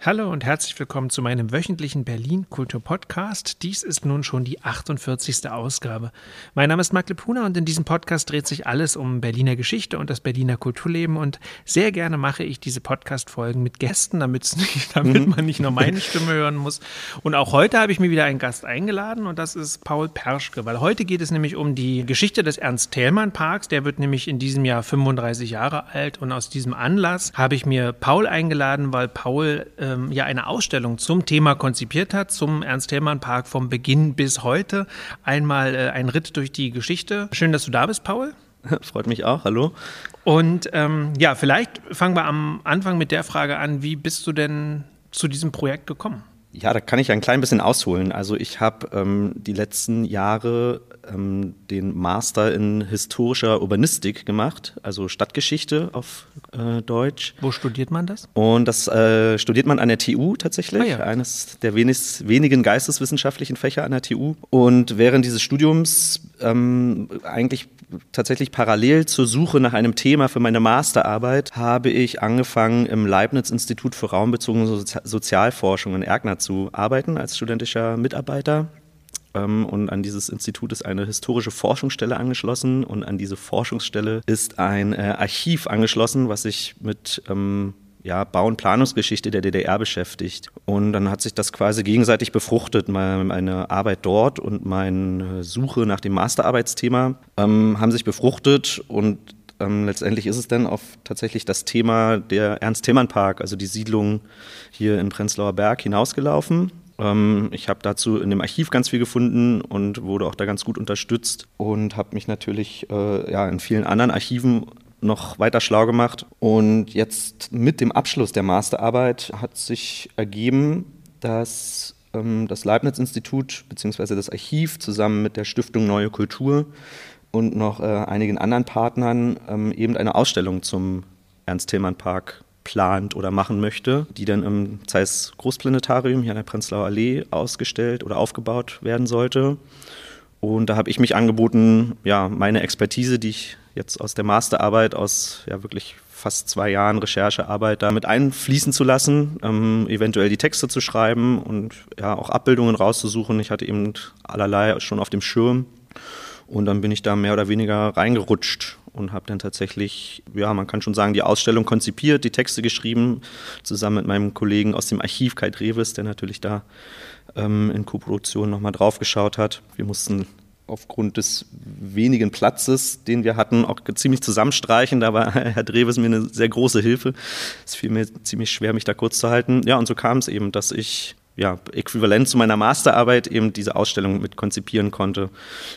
Hallo und herzlich willkommen zu meinem wöchentlichen Berlin Kultur Podcast. Dies ist nun schon die 48. Ausgabe. Mein Name ist Marc Lepuna und in diesem Podcast dreht sich alles um Berliner Geschichte und das Berliner Kulturleben und sehr gerne mache ich diese Podcast-Folgen mit Gästen, damit, damit mhm. man nicht nur meine Stimme hören muss. Und auch heute habe ich mir wieder einen Gast eingeladen und das ist Paul Perschke, weil heute geht es nämlich um die Geschichte des Ernst-Thälmann-Parks. Der wird nämlich in diesem Jahr 35 Jahre alt und aus diesem Anlass habe ich mir Paul eingeladen, weil Paul äh, ähm, ja eine Ausstellung zum Thema konzipiert hat, zum Ernst-Thälmann-Park vom Beginn bis heute. Einmal äh, ein Ritt durch die Geschichte. Schön, dass du da bist, Paul. Freut mich auch, hallo. Und ähm, ja, vielleicht fangen wir am Anfang mit der Frage an, wie bist du denn zu diesem Projekt gekommen? Ja, da kann ich ein klein bisschen ausholen. Also ich habe ähm, die letzten Jahre ähm, den Master in historischer Urbanistik gemacht, also Stadtgeschichte auf äh, Deutsch. Wo studiert man das? Und das äh, studiert man an der TU tatsächlich, ah, ja. eines der wenig, wenigen geisteswissenschaftlichen Fächer an der TU. Und während dieses Studiums ähm, eigentlich tatsächlich parallel zur Suche nach einem Thema für meine Masterarbeit habe ich angefangen, im Leibniz-Institut für raumbezogene Sozi Sozialforschung in Erkner zu arbeiten als studentischer Mitarbeiter. Ähm, und an dieses Institut ist eine historische Forschungsstelle angeschlossen und an diese Forschungsstelle ist ein äh, Archiv angeschlossen, was sich mit ähm, ja, Bau- und Planungsgeschichte der DDR beschäftigt. Und dann hat sich das quasi gegenseitig befruchtet. Meine Arbeit dort und meine Suche nach dem Masterarbeitsthema ähm, haben sich befruchtet und ähm, letztendlich ist es dann auf tatsächlich das Thema der Ernst-Thälmann-Park, also die Siedlung hier in Prenzlauer Berg, hinausgelaufen. Ähm, ich habe dazu in dem Archiv ganz viel gefunden und wurde auch da ganz gut unterstützt und habe mich natürlich äh, ja, in vielen anderen Archiven noch weiter schlau gemacht. Und jetzt mit dem Abschluss der Masterarbeit hat sich ergeben, dass ähm, das Leibniz-Institut bzw. das Archiv zusammen mit der Stiftung Neue Kultur und noch äh, einigen anderen Partnern ähm, eben eine Ausstellung zum Ernst-Thälmann-Park plant oder machen möchte, die dann im Zeiss Großplanetarium hier an der Prenzlauer Allee ausgestellt oder aufgebaut werden sollte. Und da habe ich mich angeboten, ja, meine Expertise, die ich jetzt aus der Masterarbeit, aus ja wirklich fast zwei Jahren Recherchearbeit damit einfließen zu lassen, ähm, eventuell die Texte zu schreiben und ja auch Abbildungen rauszusuchen. Ich hatte eben allerlei schon auf dem Schirm und dann bin ich da mehr oder weniger reingerutscht und habe dann tatsächlich, ja, man kann schon sagen, die Ausstellung konzipiert, die Texte geschrieben, zusammen mit meinem Kollegen aus dem Archiv Kai Dreves, der natürlich da ähm, in Koproduktion nochmal drauf geschaut hat. Wir mussten aufgrund des wenigen Platzes, den wir hatten, auch ziemlich zusammenstreichen. Da war Herr Dreves mir eine sehr große Hilfe. Es fiel mir ziemlich schwer, mich da kurz zu halten. Ja, und so kam es eben, dass ich ja, äquivalent zu meiner Masterarbeit eben diese Ausstellung mit konzipieren konnte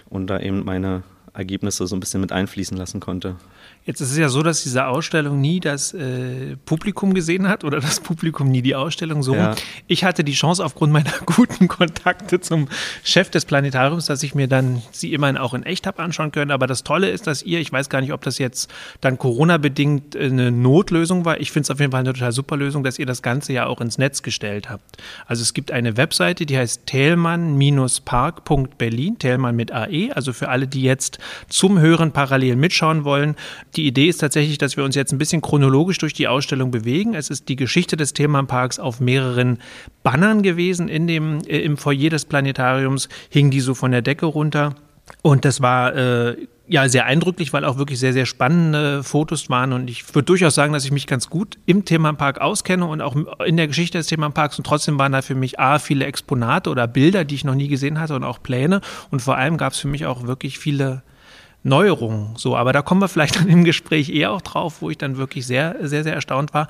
und da eben meine Ergebnisse so ein bisschen mit einfließen lassen konnte. Jetzt ist es ja so, dass diese Ausstellung nie das äh, Publikum gesehen hat oder das Publikum nie die Ausstellung so. Ja. Ich hatte die Chance aufgrund meiner guten Kontakte zum Chef des Planetariums, dass ich mir dann sie immerhin auch in echt habe anschauen können. Aber das Tolle ist, dass ihr, ich weiß gar nicht, ob das jetzt dann Corona-bedingt eine Notlösung war. Ich finde es auf jeden Fall eine total super Lösung, dass ihr das Ganze ja auch ins Netz gestellt habt. Also es gibt eine Webseite, die heißt Thälmann-park.berlin, Thälmann mit AE. Also für alle, die jetzt zum Hören parallel mitschauen wollen, die Idee ist tatsächlich, dass wir uns jetzt ein bisschen chronologisch durch die Ausstellung bewegen. Es ist die Geschichte des Themenparks auf mehreren Bannern gewesen. In dem, äh, Im Foyer des Planetariums hingen die so von der Decke runter. Und das war äh, ja sehr eindrücklich, weil auch wirklich sehr, sehr spannende Fotos waren. Und ich würde durchaus sagen, dass ich mich ganz gut im Themenpark auskenne und auch in der Geschichte des Themenparks. Und trotzdem waren da für mich A, viele Exponate oder Bilder, die ich noch nie gesehen hatte und auch Pläne. Und vor allem gab es für mich auch wirklich viele Neuerungen. So, aber da kommen wir vielleicht dann im Gespräch eher auch drauf, wo ich dann wirklich sehr, sehr, sehr erstaunt war.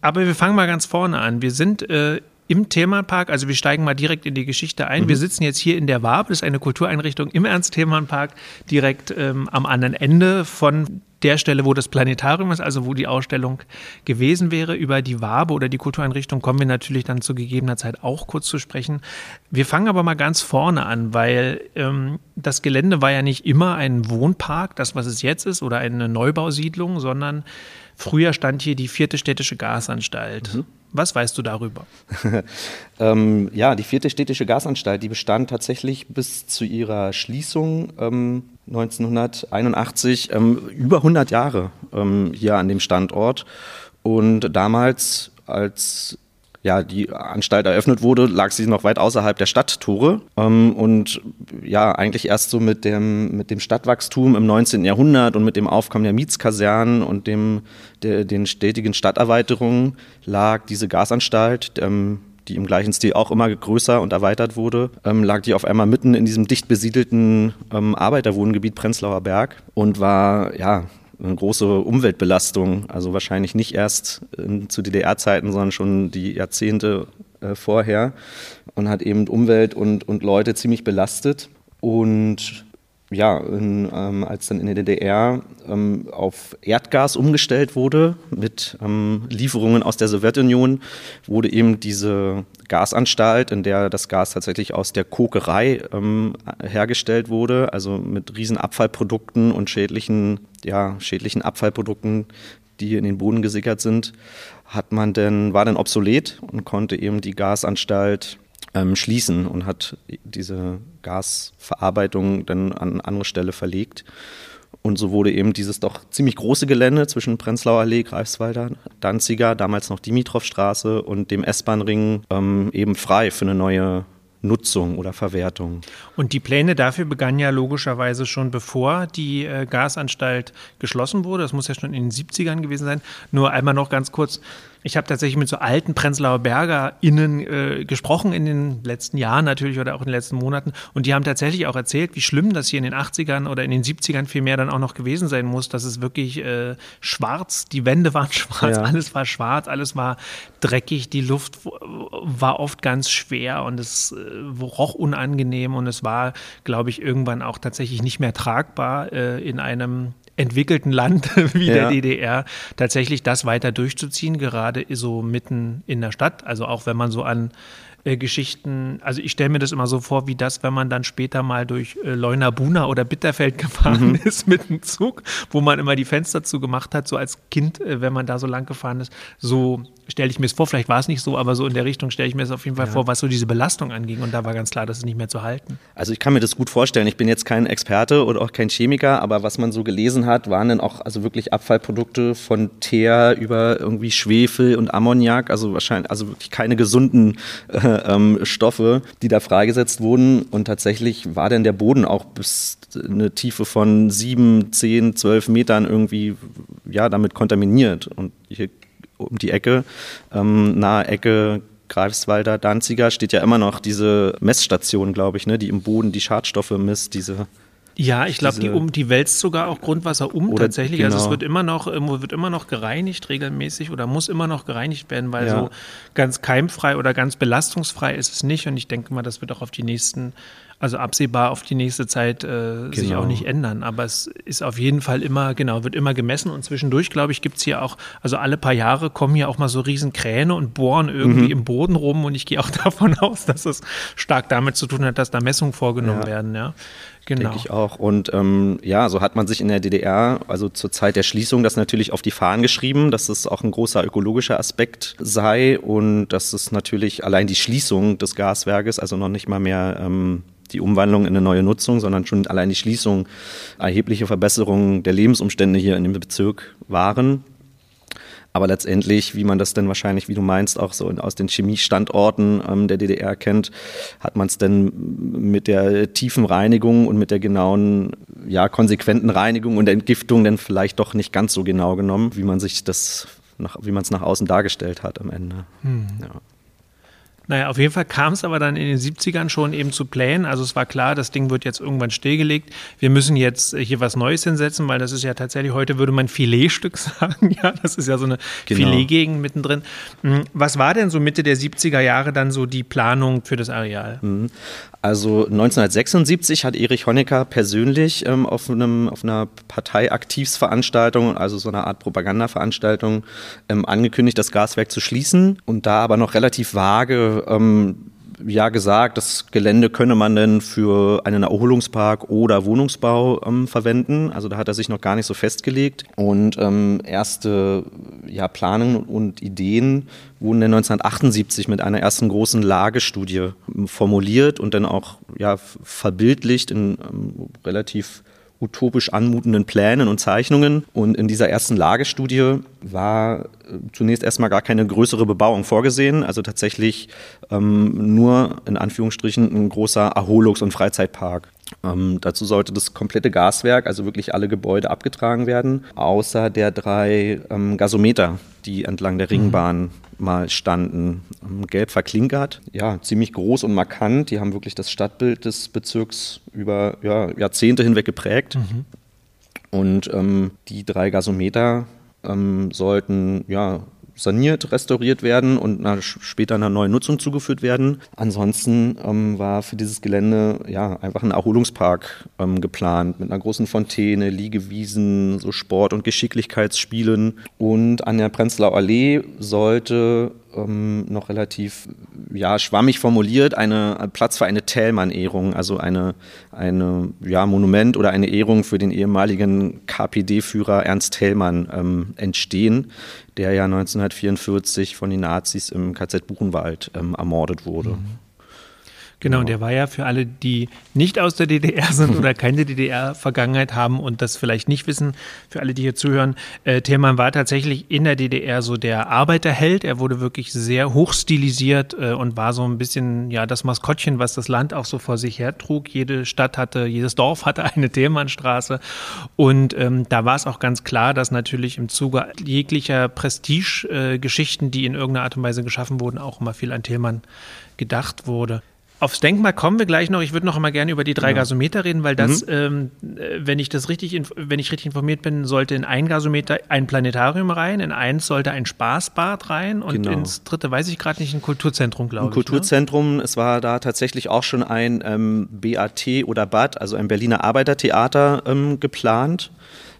Aber wir fangen mal ganz vorne an. Wir sind äh, im Themenpark, also wir steigen mal direkt in die Geschichte ein. Mhm. Wir sitzen jetzt hier in der Wabe, das ist eine Kultureinrichtung im Ernst-Themenpark, direkt ähm, am anderen Ende von der Stelle, wo das Planetarium ist, also wo die Ausstellung gewesen wäre. Über die Wabe oder die Kultureinrichtung kommen wir natürlich dann zu gegebener Zeit auch kurz zu sprechen. Wir fangen aber mal ganz vorne an, weil ähm, das Gelände war ja nicht immer ein Wohnpark, das was es jetzt ist, oder eine Neubausiedlung, sondern früher stand hier die vierte städtische Gasanstalt. Mhm. Was weißt du darüber? ähm, ja, die vierte städtische Gasanstalt, die bestand tatsächlich bis zu ihrer Schließung ähm, 1981 ähm, über 100 Jahre ähm, hier an dem Standort. Und damals, als ja, die Anstalt eröffnet wurde, lag sie noch weit außerhalb der Stadttore. Ähm, und ja, eigentlich erst so mit dem, mit dem Stadtwachstum im 19. Jahrhundert und mit dem Aufkommen der Mietskasernen und dem, der, den stetigen Stadterweiterungen lag diese Gasanstalt, ähm, die im gleichen Stil auch immer größer und erweitert wurde, ähm, lag die auf einmal mitten in diesem dicht besiedelten ähm, Arbeiterwohngebiet Prenzlauer Berg und war ja eine große Umweltbelastung. Also wahrscheinlich nicht erst in, zu DDR-Zeiten, sondern schon die Jahrzehnte äh, vorher und hat eben Umwelt und, und Leute ziemlich belastet. Und ja, in, ähm, als dann in der DDR ähm, auf Erdgas umgestellt wurde mit ähm, Lieferungen aus der Sowjetunion, wurde eben diese Gasanstalt, in der das Gas tatsächlich aus der Kokerei ähm, hergestellt wurde, also mit riesen Abfallprodukten und schädlichen, ja, schädlichen Abfallprodukten, die in den Boden gesickert sind, hat man denn, war dann obsolet und konnte eben die Gasanstalt ähm, schließen und hat diese Gasverarbeitung dann an andere Stelle verlegt. Und so wurde eben dieses doch ziemlich große Gelände zwischen Prenzlauer Allee, Greifswalder, Danziger, damals noch Dimitrovstraße und dem S-Bahn-Ring ähm, eben frei für eine neue Nutzung oder Verwertung. Und die Pläne dafür begannen ja logischerweise schon bevor die äh, Gasanstalt geschlossen wurde. Das muss ja schon in den 70ern gewesen sein. Nur einmal noch ganz kurz, ich habe tatsächlich mit so alten Prenzlauer BergerInnen äh, gesprochen in den letzten Jahren natürlich oder auch in den letzten Monaten. Und die haben tatsächlich auch erzählt, wie schlimm das hier in den 80ern oder in den 70ern vielmehr dann auch noch gewesen sein muss, dass es wirklich äh, schwarz, die Wände waren schwarz, ja. alles war schwarz, alles war dreckig, die Luft war oft ganz schwer und es äh, roch unangenehm und es war, glaube ich, irgendwann auch tatsächlich nicht mehr tragbar äh, in einem entwickelten Land wie ja. der DDR tatsächlich das weiter durchzuziehen, gerade so mitten in der Stadt. Also auch wenn man so an äh, Geschichten, also ich stelle mir das immer so vor, wie das, wenn man dann später mal durch äh, Leuna-Buna oder Bitterfeld gefahren mhm. ist mit einem Zug, wo man immer die Fenster zugemacht hat, so als Kind, äh, wenn man da so lang gefahren ist. So stelle ich mir es vor, vielleicht war es nicht so, aber so in der Richtung stelle ich mir es auf jeden Fall ja. vor, was so diese Belastung anging. Und da war ganz klar, das ist nicht mehr zu halten. Also ich kann mir das gut vorstellen. Ich bin jetzt kein Experte oder auch kein Chemiker, aber was man so gelesen hat, waren dann auch also wirklich Abfallprodukte von Teer über irgendwie Schwefel und Ammoniak, also wahrscheinlich, also wirklich keine gesunden äh, ähm, Stoffe, die da freigesetzt wurden. Und tatsächlich war denn der Boden auch bis eine Tiefe von sieben, zehn, zwölf Metern irgendwie ja damit kontaminiert. Und hier um die Ecke, ähm, nahe Ecke Greifswalder, Danziger steht ja immer noch diese Messstation, glaube ich, ne, die im Boden die Schadstoffe misst, diese ja, ich glaube, die, um, die wälzt sogar auch Grundwasser um oder, tatsächlich. Genau. Also es genau. wird immer noch, ähm, wird immer noch gereinigt regelmäßig oder muss immer noch gereinigt werden, weil ja. so ganz keimfrei oder ganz belastungsfrei ist es nicht. Und ich denke mal, das wird auch auf die nächsten also absehbar auf die nächste Zeit äh, genau. sich auch nicht ändern. Aber es ist auf jeden Fall immer, genau, wird immer gemessen und zwischendurch, glaube ich, gibt es hier auch, also alle paar Jahre kommen hier auch mal so riesen Kräne und bohren irgendwie mhm. im Boden rum und ich gehe auch davon aus, dass es stark damit zu tun hat, dass da Messungen vorgenommen ja. werden, ja. Genau. Denke ich auch. Und ähm, ja, so hat man sich in der DDR, also zur Zeit der Schließung, das natürlich auf die Fahnen geschrieben, dass es auch ein großer ökologischer Aspekt sei und dass es natürlich allein die Schließung des Gaswerkes, also noch nicht mal mehr ähm, die Umwandlung in eine neue Nutzung, sondern schon allein die Schließung erhebliche Verbesserungen der Lebensumstände hier in dem Bezirk waren. Aber letztendlich, wie man das denn wahrscheinlich, wie du meinst, auch so aus den Chemiestandorten ähm, der DDR kennt, hat man es denn mit der tiefen Reinigung und mit der genauen, ja, konsequenten Reinigung und Entgiftung denn vielleicht doch nicht ganz so genau genommen, wie man sich das, nach, wie man es nach außen dargestellt hat am Ende. Hm. Ja. Naja, auf jeden Fall kam es aber dann in den 70ern schon eben zu Plänen. Also es war klar, das Ding wird jetzt irgendwann stillgelegt. Wir müssen jetzt hier was Neues hinsetzen, weil das ist ja tatsächlich, heute würde man Filetstück sagen. Ja, das ist ja so eine genau. Filetgegend mittendrin. Hm, was war denn so Mitte der 70er Jahre dann so die Planung für das Areal? Also 1976 hat Erich Honecker persönlich ähm, auf, einem, auf einer Parteiaktivsveranstaltung, also so einer Art Propagandaveranstaltung, ähm, angekündigt, das Gaswerk zu schließen und da aber noch relativ vage ähm, ja gesagt, das Gelände könne man denn für einen Erholungspark oder Wohnungsbau ähm, verwenden. Also da hat er sich noch gar nicht so festgelegt. Und ähm, erste ja, Planungen und Ideen wurden dann 1978 mit einer ersten großen Lagestudie ähm, formuliert und dann auch ja, verbildlicht in ähm, relativ utopisch anmutenden Plänen und Zeichnungen. Und in dieser ersten Lagestudie war äh, zunächst erstmal gar keine größere Bebauung vorgesehen. Also tatsächlich ähm, nur in Anführungsstrichen ein großer Erholungs- und Freizeitpark. Ähm, dazu sollte das komplette Gaswerk, also wirklich alle Gebäude abgetragen werden, außer der drei ähm, Gasometer, die entlang der Ringbahn mhm. mal standen. Ähm, gelb verklinkert, ja, ziemlich groß und markant. Die haben wirklich das Stadtbild des Bezirks über ja, Jahrzehnte hinweg geprägt. Mhm. Und ähm, die drei Gasometer ähm, sollten ja saniert, restauriert werden und nach, später einer neuen Nutzung zugeführt werden. Ansonsten ähm, war für dieses Gelände ja einfach ein Erholungspark ähm, geplant mit einer großen Fontäne, Liegewiesen, so Sport- und Geschicklichkeitsspielen. Und an der Prenzlauer Allee sollte ähm, noch relativ ja, schwammig formuliert, eine Platz für eine Thälmann-Ehrung, also eine, eine ja, Monument oder eine Ehrung für den ehemaligen KPD-Führer Ernst Thälmann ähm, entstehen, der ja 1944 von den Nazis im KZ Buchenwald ähm, ermordet wurde. Mhm. Genau, und der war ja für alle, die nicht aus der DDR sind oder keine DDR-Vergangenheit haben und das vielleicht nicht wissen, für alle, die hier zuhören, äh, Thälmann war tatsächlich in der DDR so der Arbeiterheld. Er wurde wirklich sehr hochstilisiert äh, und war so ein bisschen ja das Maskottchen, was das Land auch so vor sich her trug. Jede Stadt hatte, jedes Dorf hatte eine Thälmannstraße und ähm, da war es auch ganz klar, dass natürlich im Zuge jeglicher Prestige-Geschichten, äh, die in irgendeiner Art und Weise geschaffen wurden, auch immer viel an Thälmann gedacht wurde. Aufs Denkmal kommen wir gleich noch. Ich würde noch einmal gerne über die drei genau. Gasometer reden, weil das, mhm. ähm, äh, wenn ich das richtig, wenn ich richtig informiert bin, sollte in ein Gasometer ein Planetarium rein, in eins sollte ein Spaßbad rein und genau. ins dritte weiß ich gerade nicht, ein Kulturzentrum, glaube ich. Ein ne? Kulturzentrum, ne? es war da tatsächlich auch schon ein ähm, BAT oder BAD, also ein Berliner Arbeitertheater ähm, geplant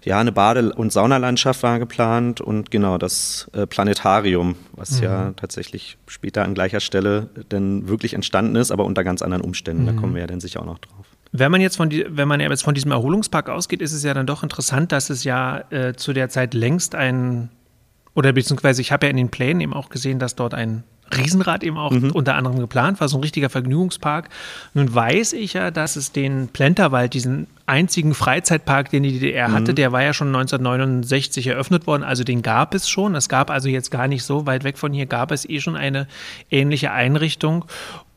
ja, eine Bade- und Saunalandschaft war geplant und genau das äh, Planetarium, was mhm. ja tatsächlich später an gleicher Stelle dann wirklich entstanden ist, aber unter ganz anderen Umständen. Mhm. Da kommen wir ja dann sicher auch noch drauf. Wenn man jetzt von, die, wenn man jetzt von diesem Erholungspark ausgeht, ist es ja dann doch interessant, dass es ja äh, zu der Zeit längst ein, oder beziehungsweise ich habe ja in den Plänen eben auch gesehen, dass dort ein Riesenrad eben auch mhm. unter anderem geplant war, so ein richtiger Vergnügungspark. Nun weiß ich ja, dass es den Plenterwald, diesen einzigen Freizeitpark, den die DDR mhm. hatte, der war ja schon 1969 eröffnet worden, also den gab es schon. Es gab also jetzt gar nicht so weit weg von hier, gab es eh schon eine ähnliche Einrichtung.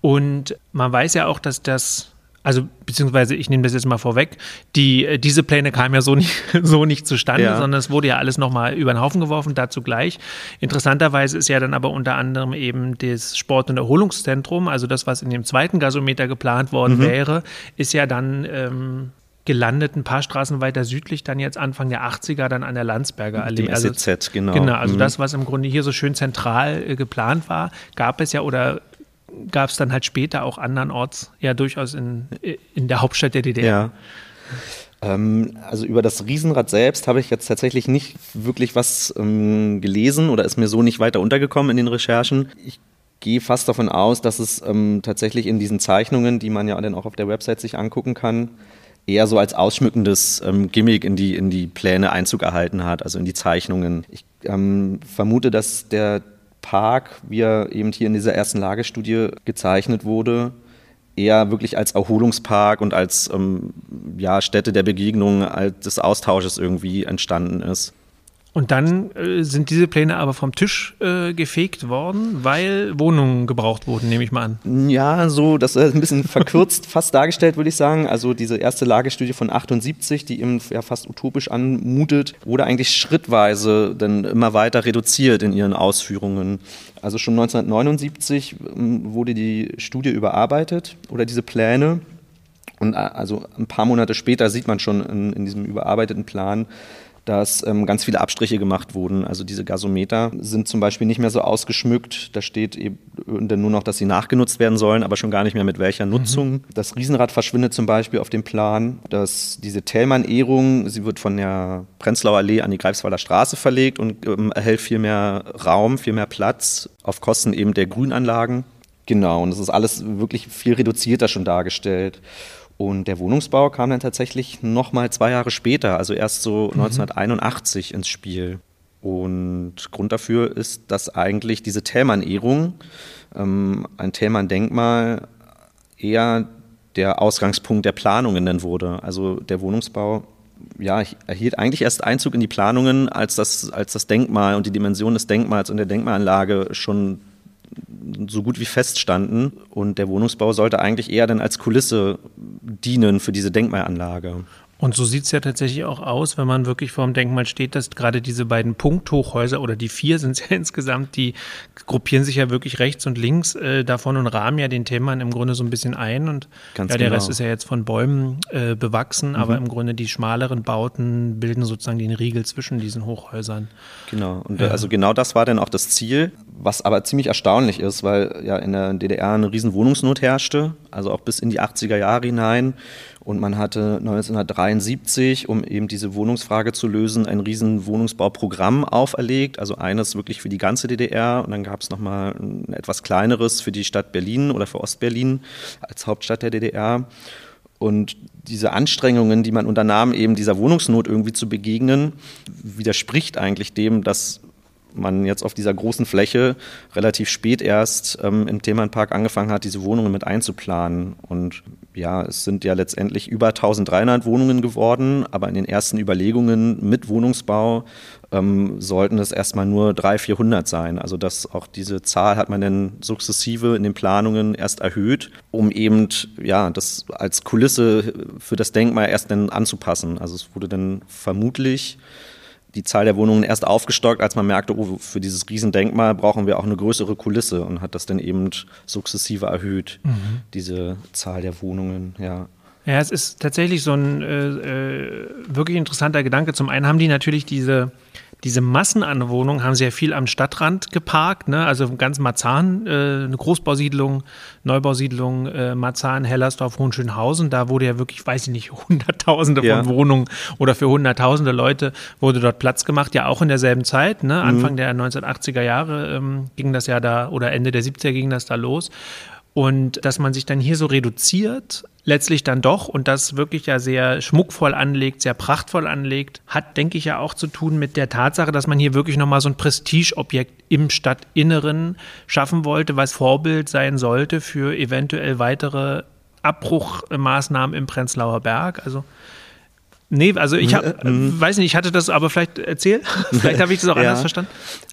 Und man weiß ja auch, dass das also beziehungsweise ich nehme das jetzt mal vorweg, die, äh, diese Pläne kamen ja so nicht, so nicht zustande, ja. sondern es wurde ja alles nochmal über den Haufen geworfen, dazu gleich. Interessanterweise ist ja dann aber unter anderem eben das Sport- und Erholungszentrum, also das, was in dem zweiten Gasometer geplant worden mhm. wäre, ist ja dann ähm, gelandet, ein paar Straßen weiter südlich, dann jetzt Anfang der 80er, dann an der Landsberger Allee. Dem also, SEZ, genau. Genau, also mhm. das, was im Grunde hier so schön zentral äh, geplant war, gab es ja oder gab es dann halt später auch andernorts, ja durchaus in, in der Hauptstadt der DDR. Ja. Ähm, also über das Riesenrad selbst habe ich jetzt tatsächlich nicht wirklich was ähm, gelesen oder ist mir so nicht weiter untergekommen in den Recherchen. Ich gehe fast davon aus, dass es ähm, tatsächlich in diesen Zeichnungen, die man ja dann auch auf der Website sich angucken kann, eher so als ausschmückendes ähm, Gimmick in die, in die Pläne Einzug erhalten hat, also in die Zeichnungen. Ich ähm, vermute, dass der Park, wie er eben hier in dieser ersten Lagestudie gezeichnet wurde, eher wirklich als Erholungspark und als ähm, ja, Stätte der Begegnung, als des Austausches irgendwie entstanden ist. Und dann äh, sind diese Pläne aber vom Tisch äh, gefegt worden, weil Wohnungen gebraucht wurden, nehme ich mal an. Ja, so, das ist ein bisschen verkürzt fast dargestellt, würde ich sagen. Also diese erste Lagestudie von 78, die eben ja fast utopisch anmutet, wurde eigentlich schrittweise dann immer weiter reduziert in ihren Ausführungen. Also schon 1979 ähm, wurde die Studie überarbeitet oder diese Pläne. Und äh, also ein paar Monate später sieht man schon in, in diesem überarbeiteten Plan, dass ähm, ganz viele Abstriche gemacht wurden. Also diese Gasometer sind zum Beispiel nicht mehr so ausgeschmückt. Da steht eben nur noch, dass sie nachgenutzt werden sollen, aber schon gar nicht mehr mit welcher Nutzung. Mhm. Das Riesenrad verschwindet zum Beispiel auf dem Plan, dass diese Thälmann-Ehrung, sie wird von der Prenzlauer Allee an die Greifswalder Straße verlegt und ähm, erhält viel mehr Raum, viel mehr Platz auf Kosten eben der Grünanlagen. Genau, und es ist alles wirklich viel reduzierter schon dargestellt. Und der Wohnungsbau kam dann tatsächlich nochmal zwei Jahre später, also erst so mhm. 1981 ins Spiel. Und Grund dafür ist, dass eigentlich diese Thälmann-Ehrung, ähm, ein Thälmann-Denkmal, eher der Ausgangspunkt der Planungen dann wurde. Also der Wohnungsbau ja, erhielt eigentlich erst Einzug in die Planungen, als das, als das Denkmal und die Dimension des Denkmals und der Denkmalanlage schon so gut wie feststanden. Und der Wohnungsbau sollte eigentlich eher dann als Kulisse dienen für diese Denkmalanlage. Und so sieht es ja tatsächlich auch aus, wenn man wirklich vor dem Denkmal steht, dass gerade diese beiden Punkthochhäuser oder die vier sind es ja insgesamt, die gruppieren sich ja wirklich rechts und links äh, davon und rahmen ja den Themen im Grunde so ein bisschen ein. Und Ganz ja, der genau. Rest ist ja jetzt von Bäumen äh, bewachsen, mhm. aber im Grunde die schmaleren Bauten bilden sozusagen den Riegel zwischen diesen Hochhäusern. Genau, und ja. also genau das war dann auch das Ziel, was aber ziemlich erstaunlich ist, weil ja in der DDR eine riesen Wohnungsnot herrschte, also auch bis in die 80er Jahre hinein. Und man hatte 1973, um eben diese Wohnungsfrage zu lösen, ein riesen Wohnungsbauprogramm auferlegt. Also eines wirklich für die ganze DDR und dann gab es nochmal ein etwas kleineres für die Stadt Berlin oder für Ostberlin als Hauptstadt der DDR. Und diese Anstrengungen, die man unternahm, eben dieser Wohnungsnot irgendwie zu begegnen, widerspricht eigentlich dem, dass man jetzt auf dieser großen Fläche relativ spät erst ähm, im Themenpark angefangen hat, diese Wohnungen mit einzuplanen. Und ja, es sind ja letztendlich über 1300 Wohnungen geworden, aber in den ersten Überlegungen mit Wohnungsbau ähm, sollten es erstmal nur 300, 400 sein. Also das, auch diese Zahl hat man dann sukzessive in den Planungen erst erhöht, um eben ja, das als Kulisse für das Denkmal erst dann anzupassen. Also es wurde dann vermutlich die Zahl der Wohnungen erst aufgestockt, als man merkte, oh, für dieses Riesendenkmal brauchen wir auch eine größere Kulisse und hat das dann eben sukzessive erhöht, mhm. diese Zahl der Wohnungen, ja. Ja, es ist tatsächlich so ein äh, äh wirklich interessanter Gedanke. Zum einen haben die natürlich diese diese Massen an Wohnungen haben sehr viel am Stadtrand geparkt, ne? also ganz Marzahn, äh, eine Großbausiedlung, Neubausiedlung, äh, Marzahn, Hellersdorf, Hohenschönhausen, da wurde ja wirklich, weiß ich nicht, hunderttausende ja. von Wohnungen oder für hunderttausende Leute wurde dort Platz gemacht, ja auch in derselben Zeit, ne? Anfang mhm. der 1980er Jahre ähm, ging das ja da oder Ende der 70er ging das da los und dass man sich dann hier so reduziert, letztlich dann doch, und das wirklich ja sehr schmuckvoll anlegt, sehr prachtvoll anlegt, hat, denke ich, ja auch zu tun mit der Tatsache, dass man hier wirklich nochmal so ein Prestigeobjekt im Stadtinneren schaffen wollte, was Vorbild sein sollte für eventuell weitere Abbruchmaßnahmen im Prenzlauer Berg. Also Nee, also ich hab, mhm. weiß nicht, ich hatte das aber vielleicht erzählt. vielleicht habe ich das auch ja. anders verstanden.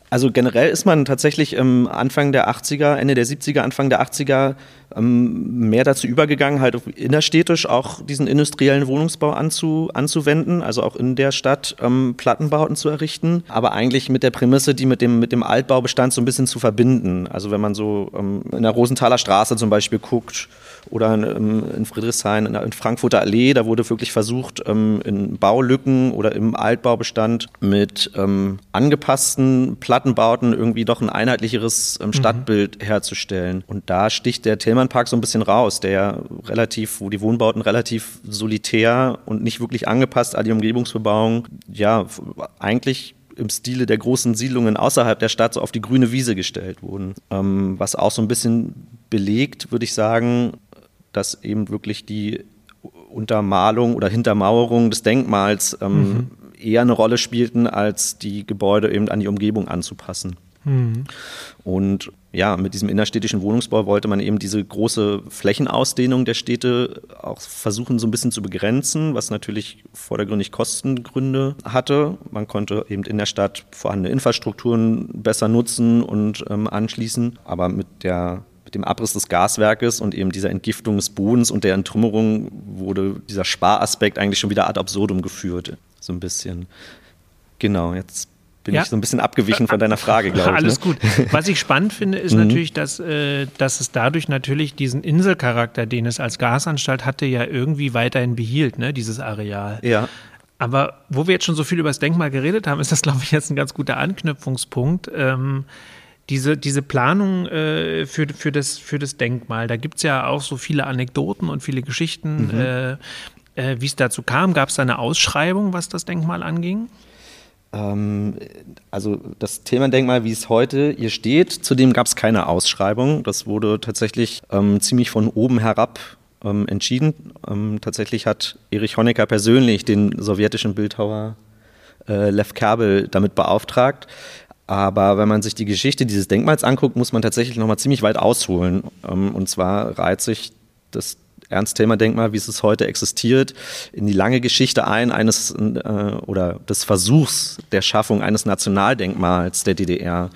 Also generell ist man tatsächlich ähm, Anfang der 80er, Ende der 70er, Anfang der 80er ähm, mehr dazu übergegangen, halt innerstädtisch auch diesen industriellen Wohnungsbau anzu, anzuwenden, also auch in der Stadt ähm, Plattenbauten zu errichten, aber eigentlich mit der Prämisse, die mit dem, mit dem Altbaubestand so ein bisschen zu verbinden. Also wenn man so ähm, in der Rosenthaler Straße zum Beispiel guckt oder in, ähm, in Friedrichshain, in, in Frankfurter Allee, da wurde wirklich versucht, ähm, in Baulücken oder im Altbaubestand mit ähm, angepassten Plattenbauten irgendwie doch ein einheitlicheres mhm. Stadtbild mhm. herzustellen. Und da sticht der Thema Hellmann so ein bisschen raus, der relativ, wo die Wohnbauten relativ solitär und nicht wirklich angepasst an die Umgebungsbebauung, ja, eigentlich im Stile der großen Siedlungen außerhalb der Stadt so auf die grüne Wiese gestellt wurden. Ähm, was auch so ein bisschen belegt, würde ich sagen, dass eben wirklich die Untermalung oder Hintermauerung des Denkmals ähm, mhm. eher eine Rolle spielten, als die Gebäude eben an die Umgebung anzupassen. Mhm. Und ja, mit diesem innerstädtischen Wohnungsbau wollte man eben diese große Flächenausdehnung der Städte auch versuchen, so ein bisschen zu begrenzen, was natürlich vordergründig Kostengründe hatte. Man konnte eben in der Stadt vorhandene Infrastrukturen besser nutzen und ähm, anschließen, aber mit der mit dem Abriss des Gaswerkes und eben dieser Entgiftung des Bodens und der Entrümmerung wurde dieser Sparaspekt eigentlich schon wieder ad absurdum geführt, so ein bisschen. Genau, jetzt bin ja. ich so ein bisschen abgewichen von deiner Frage, glaube ich. Alles ne? gut. Was ich spannend finde, ist mhm. natürlich, dass, äh, dass es dadurch natürlich diesen Inselcharakter, den es als Gasanstalt hatte, ja irgendwie weiterhin behielt, ne, dieses Areal. Ja. Aber wo wir jetzt schon so viel über das Denkmal geredet haben, ist das, glaube ich, jetzt ein ganz guter Anknüpfungspunkt. Ähm, diese, diese Planung äh, für, für, das, für das Denkmal, da gibt es ja auch so viele Anekdoten und viele Geschichten, mhm. äh, äh wie es dazu kam. Gab es da eine Ausschreibung, was das Denkmal anging? Ähm, also das Themendenkmal, wie es heute hier steht, zudem gab es keine Ausschreibung. Das wurde tatsächlich ähm, ziemlich von oben herab ähm, entschieden. Ähm, tatsächlich hat Erich Honecker persönlich den sowjetischen Bildhauer äh, Lev Kerbel damit beauftragt. Aber wenn man sich die Geschichte dieses Denkmals anguckt, muss man tatsächlich noch mal ziemlich weit ausholen. Ähm, und zwar reiht sich das Ernst-Thälmer-Denkmal, wie es heute existiert, in die lange Geschichte ein eines äh, oder des Versuchs der Schaffung eines Nationaldenkmals der DDR.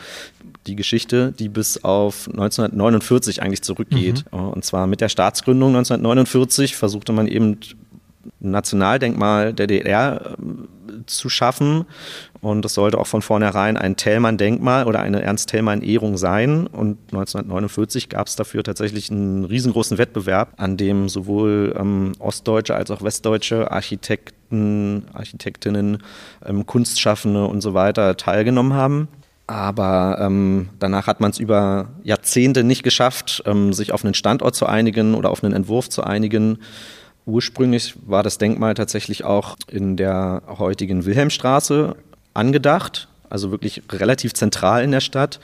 Die Geschichte, die bis auf 1949 eigentlich zurückgeht. Mhm. Und zwar mit der Staatsgründung 1949 versuchte man eben ein Nationaldenkmal der DDR zu schaffen. Und das sollte auch von vornherein ein Thälmann-Denkmal oder eine Ernst-Thälmann-Ehrung sein. Und 1949 gab es dafür tatsächlich einen riesengroßen Wettbewerb, an dem sowohl ähm, ostdeutsche als auch westdeutsche Architekten, Architektinnen, ähm, Kunstschaffende und so weiter teilgenommen haben. Aber ähm, danach hat man es über Jahrzehnte nicht geschafft, ähm, sich auf einen Standort zu einigen oder auf einen Entwurf zu einigen. Ursprünglich war das Denkmal tatsächlich auch in der heutigen Wilhelmstraße angedacht, also wirklich relativ zentral in der Stadt.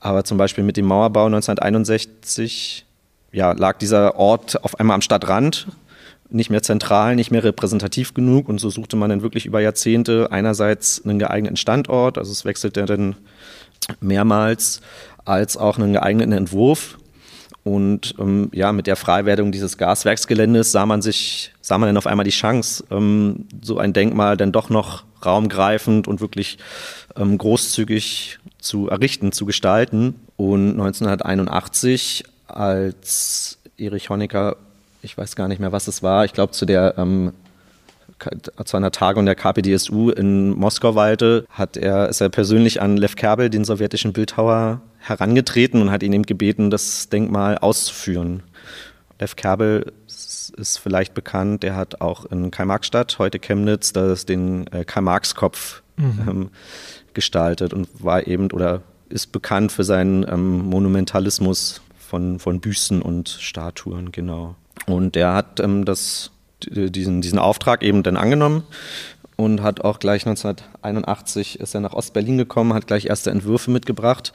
Aber zum Beispiel mit dem Mauerbau 1961 ja, lag dieser Ort auf einmal am Stadtrand, nicht mehr zentral, nicht mehr repräsentativ genug. Und so suchte man dann wirklich über Jahrzehnte einerseits einen geeigneten Standort, also es wechselte dann mehrmals, als auch einen geeigneten Entwurf. Und ähm, ja, mit der Freiwerdung dieses Gaswerksgeländes sah man sich, sah man dann auf einmal die Chance, ähm, so ein Denkmal dann doch noch raumgreifend und wirklich ähm, großzügig zu errichten, zu gestalten. Und 1981, als Erich Honecker, ich weiß gar nicht mehr, was es war, ich glaube zu der ähm, zu einer Tagung der KPDSU in Moskau weilte, hat er, ist er persönlich an Lev Kerbel, den sowjetischen Bildhauer, herangetreten und hat ihn eben gebeten, das Denkmal auszuführen. Lev Kerbel ist vielleicht bekannt, der hat auch in Karl-Marx-Stadt, heute Chemnitz, das den äh, Karl-Marx-Kopf mhm. ähm, gestaltet und war eben oder ist bekannt für seinen ähm, Monumentalismus von, von Büsten und Statuen, genau. Und der hat ähm, das, diesen, diesen Auftrag eben dann angenommen und hat auch gleich 1981 ist er nach Ostberlin gekommen, hat gleich erste Entwürfe mitgebracht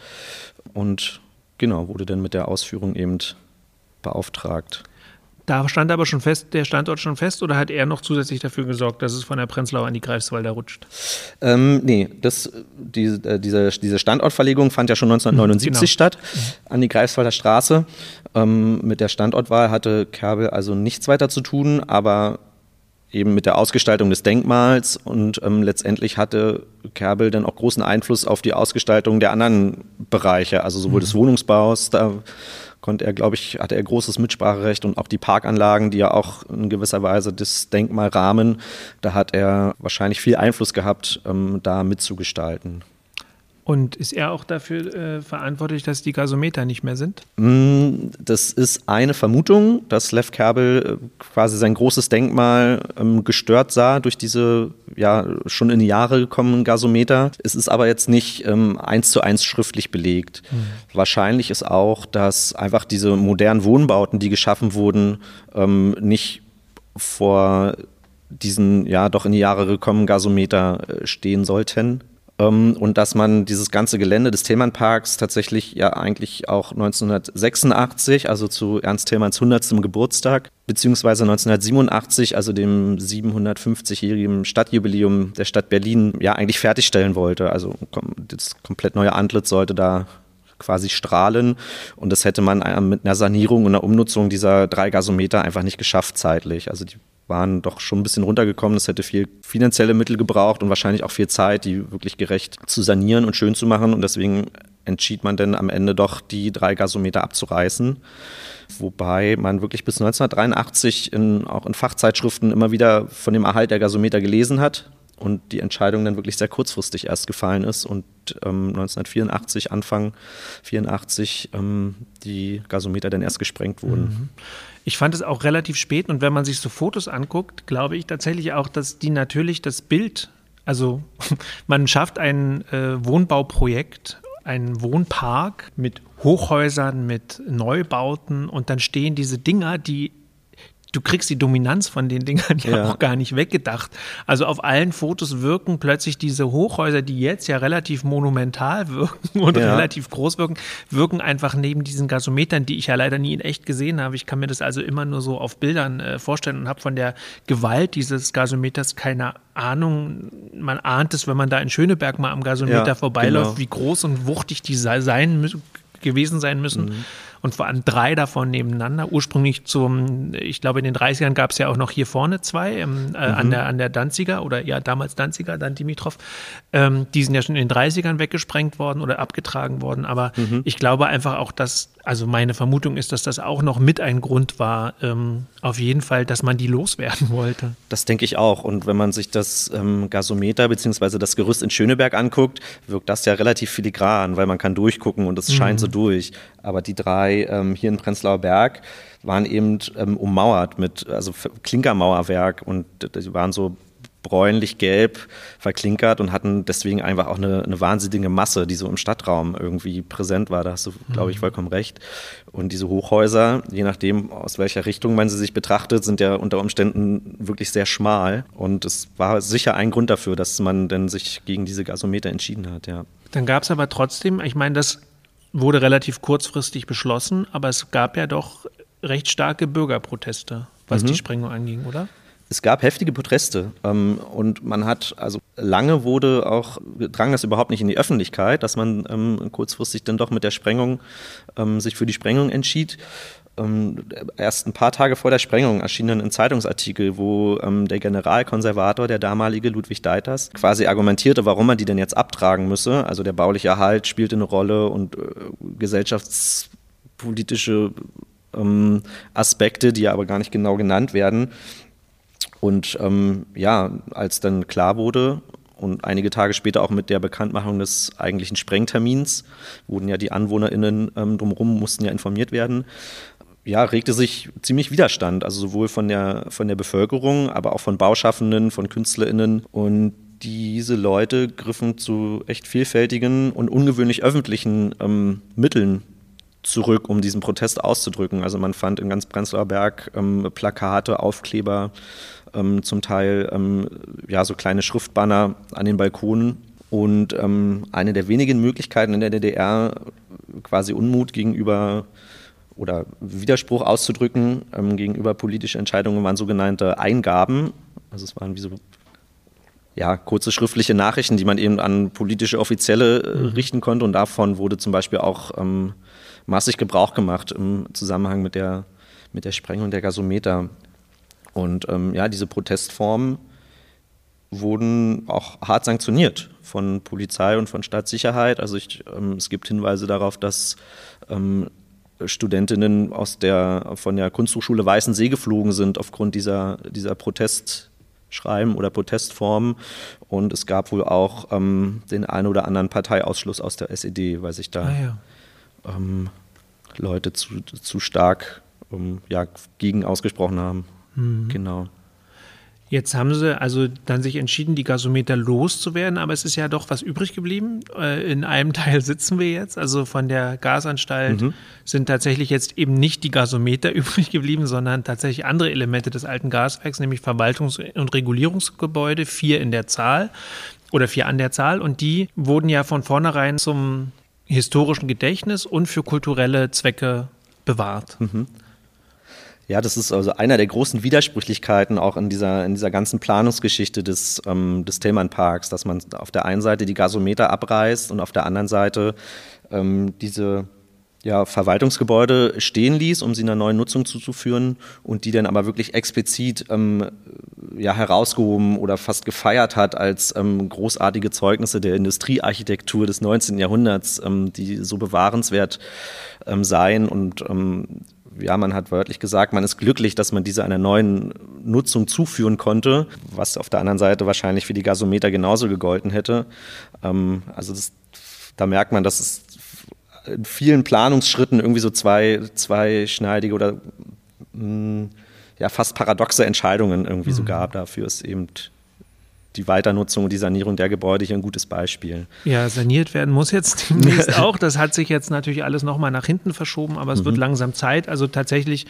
und genau, wurde dann mit der Ausführung eben beauftragt. Da stand aber schon fest, der Standort schon fest oder hat er noch zusätzlich dafür gesorgt, dass es von der Prenzlauer an die Greifswalder rutscht? Ähm, nee, das, die, äh, diese, diese Standortverlegung fand ja schon 1979 genau. statt an die Greifswalder Straße. Ähm, mit der Standortwahl hatte Kerbel also nichts weiter zu tun, aber eben mit der Ausgestaltung des Denkmals und ähm, letztendlich hatte Kerbel dann auch großen Einfluss auf die Ausgestaltung der anderen Bereiche, also sowohl mhm. des Wohnungsbaus, da konnte er, glaube ich, hatte er großes Mitspracherecht und auch die Parkanlagen, die ja auch in gewisser Weise das Denkmal rahmen, da hat er wahrscheinlich viel Einfluss gehabt, ähm, da mitzugestalten. Und ist er auch dafür äh, verantwortlich, dass die Gasometer nicht mehr sind? Mm, das ist eine Vermutung, dass Lev Kerbel äh, quasi sein großes Denkmal ähm, gestört sah durch diese ja schon in die Jahre gekommenen Gasometer. Es ist aber jetzt nicht ähm, eins zu eins schriftlich belegt. Mhm. Wahrscheinlich ist auch, dass einfach diese modernen Wohnbauten, die geschaffen wurden, ähm, nicht vor diesen ja doch in die Jahre gekommenen Gasometer äh, stehen sollten. Ähm, und dass man dieses ganze Gelände des Thälmannparks tatsächlich ja eigentlich auch 1986, also zu Ernst Thälmanns 100. Geburtstag, beziehungsweise 1987, also dem 750-jährigen Stadtjubiläum der Stadt Berlin, ja eigentlich fertigstellen wollte. Also das komplett neue Antlitz sollte da quasi strahlen. Und das hätte man äh, mit einer Sanierung und einer Umnutzung dieser drei Gasometer einfach nicht geschafft zeitlich. Also die waren doch schon ein bisschen runtergekommen. Es hätte viel finanzielle Mittel gebraucht und wahrscheinlich auch viel Zeit, die wirklich gerecht zu sanieren und schön zu machen. Und deswegen entschied man dann am Ende doch, die drei Gasometer abzureißen. Wobei man wirklich bis 1983 in, auch in Fachzeitschriften immer wieder von dem Erhalt der Gasometer gelesen hat und die Entscheidung dann wirklich sehr kurzfristig erst gefallen ist und ähm, 1984, Anfang 84, ähm, die Gasometer dann erst gesprengt wurden. Mhm. Ich fand es auch relativ spät und wenn man sich so Fotos anguckt, glaube ich tatsächlich auch, dass die natürlich das Bild, also man schafft ein äh, Wohnbauprojekt, einen Wohnpark mit Hochhäusern, mit Neubauten und dann stehen diese Dinger, die du kriegst die Dominanz von den Dingern ja, ja, auch gar nicht weggedacht. Also auf allen Fotos wirken plötzlich diese Hochhäuser, die jetzt ja relativ monumental wirken und ja. relativ groß wirken, wirken einfach neben diesen Gasometern, die ich ja leider nie in echt gesehen habe. Ich kann mir das also immer nur so auf Bildern äh, vorstellen und habe von der Gewalt dieses Gasometers keine Ahnung. Man ahnt es, wenn man da in Schöneberg mal am Gasometer ja, vorbeiläuft, genau. wie groß und wuchtig die sein gewesen sein müssen. Mhm und vor allem drei davon nebeneinander. Ursprünglich zum, ich glaube, in den 30ern gab es ja auch noch hier vorne zwei, ähm, äh, mhm. an, der, an der Danziger oder ja, damals Danziger, dann Dimitrov. Ähm, die sind ja schon in den 30ern weggesprengt worden oder abgetragen worden. Aber mhm. ich glaube einfach auch, dass, also meine Vermutung ist, dass das auch noch mit ein Grund war, ähm, auf jeden Fall, dass man die loswerden wollte. Das denke ich auch. Und wenn man sich das ähm, Gasometer bzw. das Gerüst in Schöneberg anguckt, wirkt das ja relativ filigran, weil man kann durchgucken und es mhm. scheint so durch. Aber die drei ähm, hier in Prenzlauer Berg waren eben ähm, ummauert mit, also Klinkermauerwerk und die waren so bräunlich-gelb verklinkert und hatten deswegen einfach auch eine, eine, wahnsinnige Masse, die so im Stadtraum irgendwie präsent war. Da hast du, glaube ich, mhm. vollkommen recht. Und diese Hochhäuser, je nachdem, aus welcher Richtung man sie sich betrachtet, sind ja unter Umständen wirklich sehr schmal. Und es war sicher ein Grund dafür, dass man denn sich gegen diese Gasometer entschieden hat, ja. Dann gab es aber trotzdem, ich meine, das wurde relativ kurzfristig beschlossen, aber es gab ja doch recht starke Bürgerproteste, was mhm. die Sprengung anging, oder? Es gab heftige Proteste ähm, und man hat, also lange wurde auch, drang das überhaupt nicht in die Öffentlichkeit, dass man ähm, kurzfristig dann doch mit der Sprengung ähm, sich für die Sprengung entschied. Ähm, erst ein paar Tage vor der Sprengung erschien dann ein Zeitungsartikel, wo ähm, der Generalkonservator, der damalige Ludwig Deiters, quasi argumentierte, warum man die denn jetzt abtragen müsse. Also der bauliche Erhalt spielte eine Rolle und äh, gesellschaftspolitische ähm, Aspekte, die ja aber gar nicht genau genannt werden. Und ähm, ja, als dann klar wurde, und einige Tage später auch mit der Bekanntmachung des eigentlichen Sprengtermins wurden ja die AnwohnerInnen ähm, drumherum mussten ja informiert werden, ja, regte sich ziemlich Widerstand, also sowohl von der, von der Bevölkerung, aber auch von Bauschaffenden, von KünstlerInnen. Und diese Leute griffen zu echt vielfältigen und ungewöhnlich öffentlichen ähm, Mitteln zurück, um diesen Protest auszudrücken. Also man fand in ganz Prenzlauer Berg ähm, Plakate, Aufkleber, ähm, zum Teil ähm, ja, so kleine Schriftbanner an den Balkonen. Und ähm, eine der wenigen Möglichkeiten in der DDR, quasi Unmut gegenüber oder Widerspruch auszudrücken ähm, gegenüber politischen Entscheidungen waren sogenannte Eingaben. Also es waren wie so ja, kurze schriftliche Nachrichten, die man eben an politische Offizielle äh, mhm. richten konnte. Und davon wurde zum Beispiel auch ähm, massig Gebrauch gemacht im Zusammenhang mit der, mit der Sprengung der Gasometer. Und ähm, ja, diese Protestformen wurden auch hart sanktioniert von Polizei und von Staatssicherheit. Also ich, ähm, es gibt Hinweise darauf, dass ähm, Studentinnen aus der, von der Kunsthochschule Weißensee geflogen sind aufgrund dieser, dieser Protestschreiben oder Protestformen. Und es gab wohl auch ähm, den einen oder anderen Parteiausschluss aus der SED, weil sich da ah, ja. ähm, Leute zu, zu stark ähm, ja, gegen ausgesprochen haben. Mhm. Genau. Jetzt haben sie also dann sich entschieden, die Gasometer loszuwerden, aber es ist ja doch was übrig geblieben. Äh, in einem Teil sitzen wir jetzt, also von der Gasanstalt mhm. sind tatsächlich jetzt eben nicht die Gasometer übrig geblieben, sondern tatsächlich andere Elemente des alten Gaswerks, nämlich Verwaltungs- und Regulierungsgebäude, vier in der Zahl oder vier an der Zahl. Und die wurden ja von vornherein zum historischen Gedächtnis und für kulturelle Zwecke bewahrt. Mhm. Ja, das ist also einer der großen Widersprüchlichkeiten auch in dieser, in dieser ganzen Planungsgeschichte des, ähm, des Tillmann-Parks, dass man auf der einen Seite die Gasometer abreißt und auf der anderen Seite ähm, diese ja, Verwaltungsgebäude stehen ließ, um sie einer neuen Nutzung zuzuführen und die dann aber wirklich explizit ähm, ja, herausgehoben oder fast gefeiert hat als ähm, großartige Zeugnisse der Industriearchitektur des 19. Jahrhunderts, ähm, die so bewahrenswert ähm, seien und ja, man hat wörtlich gesagt, man ist glücklich, dass man diese einer neuen Nutzung zuführen konnte, was auf der anderen Seite wahrscheinlich für die Gasometer genauso gegolten hätte. Ähm, also das, da merkt man, dass es in vielen Planungsschritten irgendwie so zwei, zweischneidige oder mh, hm, ja, fast paradoxe Entscheidungen irgendwie mhm. so gab. Dafür ist eben die Weiternutzung und die Sanierung der Gebäude hier ein gutes Beispiel. Ja, saniert werden muss jetzt demnächst auch. Das hat sich jetzt natürlich alles nochmal nach hinten verschoben, aber es mhm. wird langsam Zeit. Also tatsächlich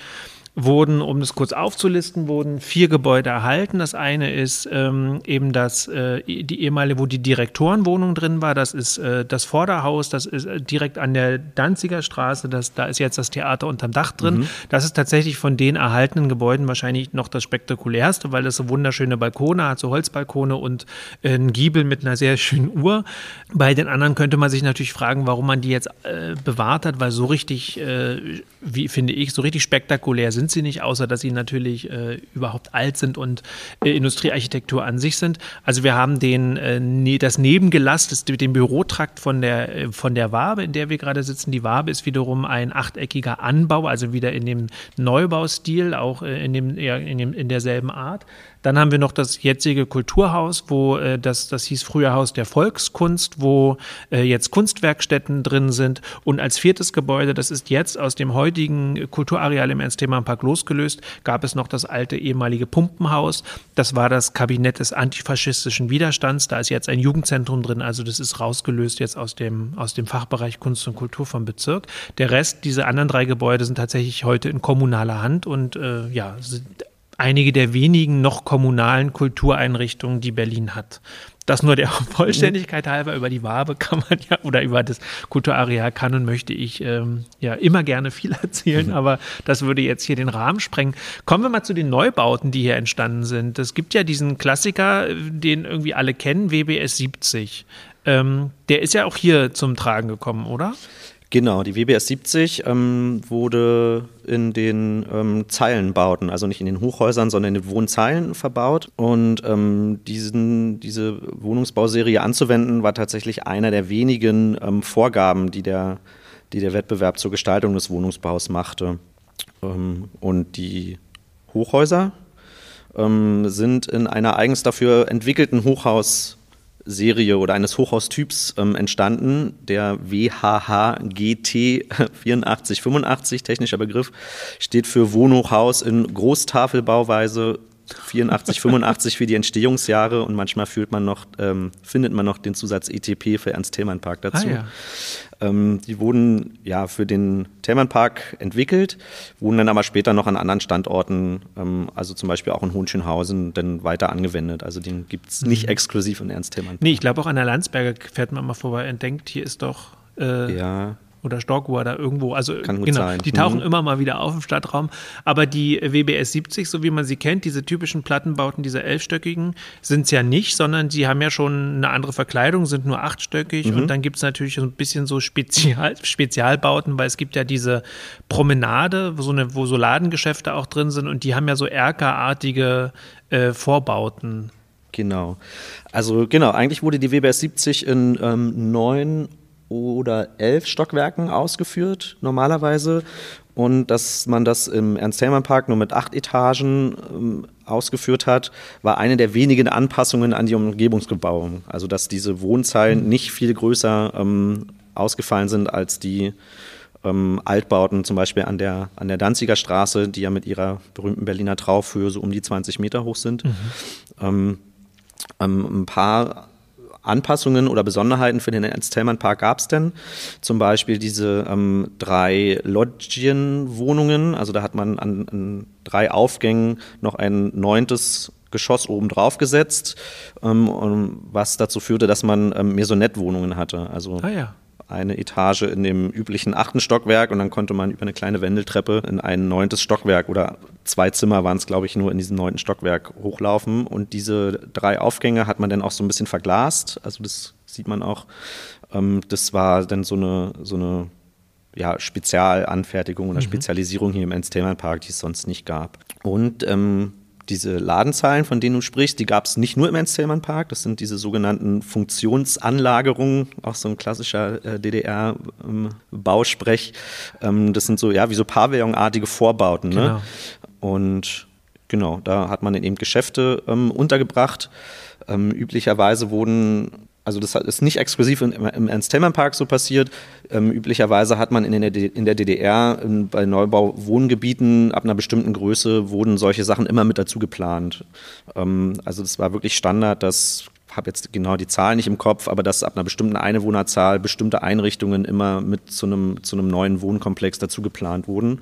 wurden, um das kurz aufzulisten, wurden vier Gebäude erhalten. Das eine ist ähm, eben das, äh, die ehemalige, wo die Direktorenwohnung drin war. Das ist äh, das Vorderhaus, das ist äh, direkt an der Danziger Straße. Das, da ist jetzt das Theater unterm Dach drin. Mhm. Das ist tatsächlich von den erhaltenen Gebäuden wahrscheinlich noch das spektakulärste, weil das so wunderschöne Balkone hat, so Holzbalkone und äh, einen Giebel mit einer sehr schönen Uhr. Bei den anderen könnte man sich natürlich fragen, warum man die jetzt äh, bewahrt hat, weil so richtig, äh, wie finde ich, so richtig spektakulär sind sind sie nicht, außer dass sie natürlich äh, überhaupt alt sind und äh, Industriearchitektur an sich sind. Also wir haben den, äh, ne, das Nebengelass, das, den Bürotrakt von der, äh, von der Wabe, in der wir gerade sitzen. Die Wabe ist wiederum ein achteckiger Anbau, also wieder in dem Neubaustil, auch äh, in, dem, in, dem, in derselben Art. Dann haben wir noch das jetzige Kulturhaus, wo äh, das, das hieß früher Haus der Volkskunst, wo äh, jetzt Kunstwerkstätten drin sind. Und als viertes Gebäude, das ist jetzt aus dem heutigen Kulturareal im Ernst-Thälmann-Park losgelöst, gab es noch das alte ehemalige Pumpenhaus. Das war das Kabinett des antifaschistischen Widerstands. Da ist jetzt ein Jugendzentrum drin, also das ist rausgelöst jetzt aus dem, aus dem Fachbereich Kunst und Kultur vom Bezirk. Der Rest, diese anderen drei Gebäude sind tatsächlich heute in kommunaler Hand und äh, ja, sind einige der wenigen noch kommunalen Kultureinrichtungen, die Berlin hat. Das nur der Vollständigkeit halber über die Wabe kann man ja oder über das Kulturareal kann und möchte ich ähm, ja immer gerne viel erzählen, mhm. aber das würde jetzt hier den Rahmen sprengen. Kommen wir mal zu den Neubauten, die hier entstanden sind. Es gibt ja diesen Klassiker, den irgendwie alle kennen, WBS 70. Ähm, der ist ja auch hier zum Tragen gekommen, oder? Genau, die WBS 70 ähm, wurde in den ähm, Zeilenbauten, also nicht in den Hochhäusern, sondern in den Wohnzeilen verbaut. Und ähm, diesen, diese Wohnungsbauserie anzuwenden, war tatsächlich einer der wenigen ähm, Vorgaben, die der, die der Wettbewerb zur Gestaltung des Wohnungsbaus machte. Ähm, und die Hochhäuser ähm, sind in einer eigens dafür entwickelten Hochhaus- Serie oder eines Hochhaustyps ähm, entstanden, der WHHGT 8485, technischer Begriff, steht für Wohnhochhaus in Großtafelbauweise 84, 85 für die Entstehungsjahre und manchmal man noch, ähm, findet man noch den Zusatz ETP für Ernst-Thälmann-Park dazu. Ah, ja. Ähm, die wurden ja für den Thälmann-Park entwickelt, wurden dann aber später noch an anderen Standorten, ähm, also zum Beispiel auch in Hohenschönhausen, dann weiter angewendet. Also den gibt es nicht mhm. exklusiv in Ernst-Thälmann-Park. Nee, ich glaube auch an der Landsberger fährt man mal vorbei und denkt, hier ist doch äh, ja oder Storkower da irgendwo. Also genau, sein. die tauchen mhm. immer mal wieder auf im Stadtraum. Aber die WBS 70, so wie man sie kennt, diese typischen Plattenbauten, diese elfstöckigen, sind es ja nicht, sondern sie haben ja schon eine andere Verkleidung, sind nur achtstöckig. Mhm. Und dann gibt es natürlich so ein bisschen so Spezial, Spezialbauten, weil es gibt ja diese Promenade, wo so, eine, wo so Ladengeschäfte auch drin sind und die haben ja so erkerartige äh, Vorbauten. Genau. Also genau, eigentlich wurde die WBS 70 in ähm, neun oder elf Stockwerken ausgeführt, normalerweise. Und dass man das im Ernst-Thälmann-Park nur mit acht Etagen ähm, ausgeführt hat, war eine der wenigen Anpassungen an die Umgebungsgebauung. Also dass diese Wohnzeilen nicht viel größer ähm, ausgefallen sind als die ähm, Altbauten, zum Beispiel an der, an der Danziger Straße, die ja mit ihrer berühmten Berliner Traufhöhe so um die 20 Meter hoch sind. Mhm. Ähm, ähm ein paar Anpassungen oder Besonderheiten für den Ernst-Thälmann-Park gab es denn? Zum Beispiel diese ähm, drei Loggienwohnungen. Also da hat man an, an drei Aufgängen noch ein neuntes Geschoss oben drauf gesetzt, ähm, was dazu führte, dass man ähm, Maisonette-Wohnungen hatte. Also ah, ja eine Etage in dem üblichen achten Stockwerk und dann konnte man über eine kleine Wendeltreppe in ein neuntes Stockwerk oder zwei Zimmer waren es, glaube ich, nur in diesem neunten Stockwerk hochlaufen. Und diese drei Aufgänge hat man dann auch so ein bisschen verglast. Also das sieht man auch. Ähm, das war dann so eine, so eine ja, Spezialanfertigung oder mhm. Spezialisierung hier im Entertainment Park, die es sonst nicht gab. Und ähm, diese Ladenzahlen, von denen du sprichst, die gab es nicht nur im Ernst-Thälmann Park. Das sind diese sogenannten Funktionsanlagerungen, auch so ein klassischer äh, DDR-Bausprech. Ähm, ähm, das sind so, ja, wie so Pavillonartige Vorbauten. Ne? Genau. Und genau, da hat man eben Geschäfte ähm, untergebracht. Ähm, üblicherweise wurden also das ist nicht exklusiv im Ernst-Thälmann-Park so passiert. Ähm, üblicherweise hat man in der, in der DDR in, bei Neubau-Wohngebieten ab einer bestimmten Größe wurden solche Sachen immer mit dazu geplant. Ähm, also das war wirklich Standard, dass habe jetzt genau die Zahl nicht im Kopf, aber dass ab einer bestimmten Einwohnerzahl bestimmte Einrichtungen immer mit zu einem, zu einem neuen Wohnkomplex dazu geplant wurden.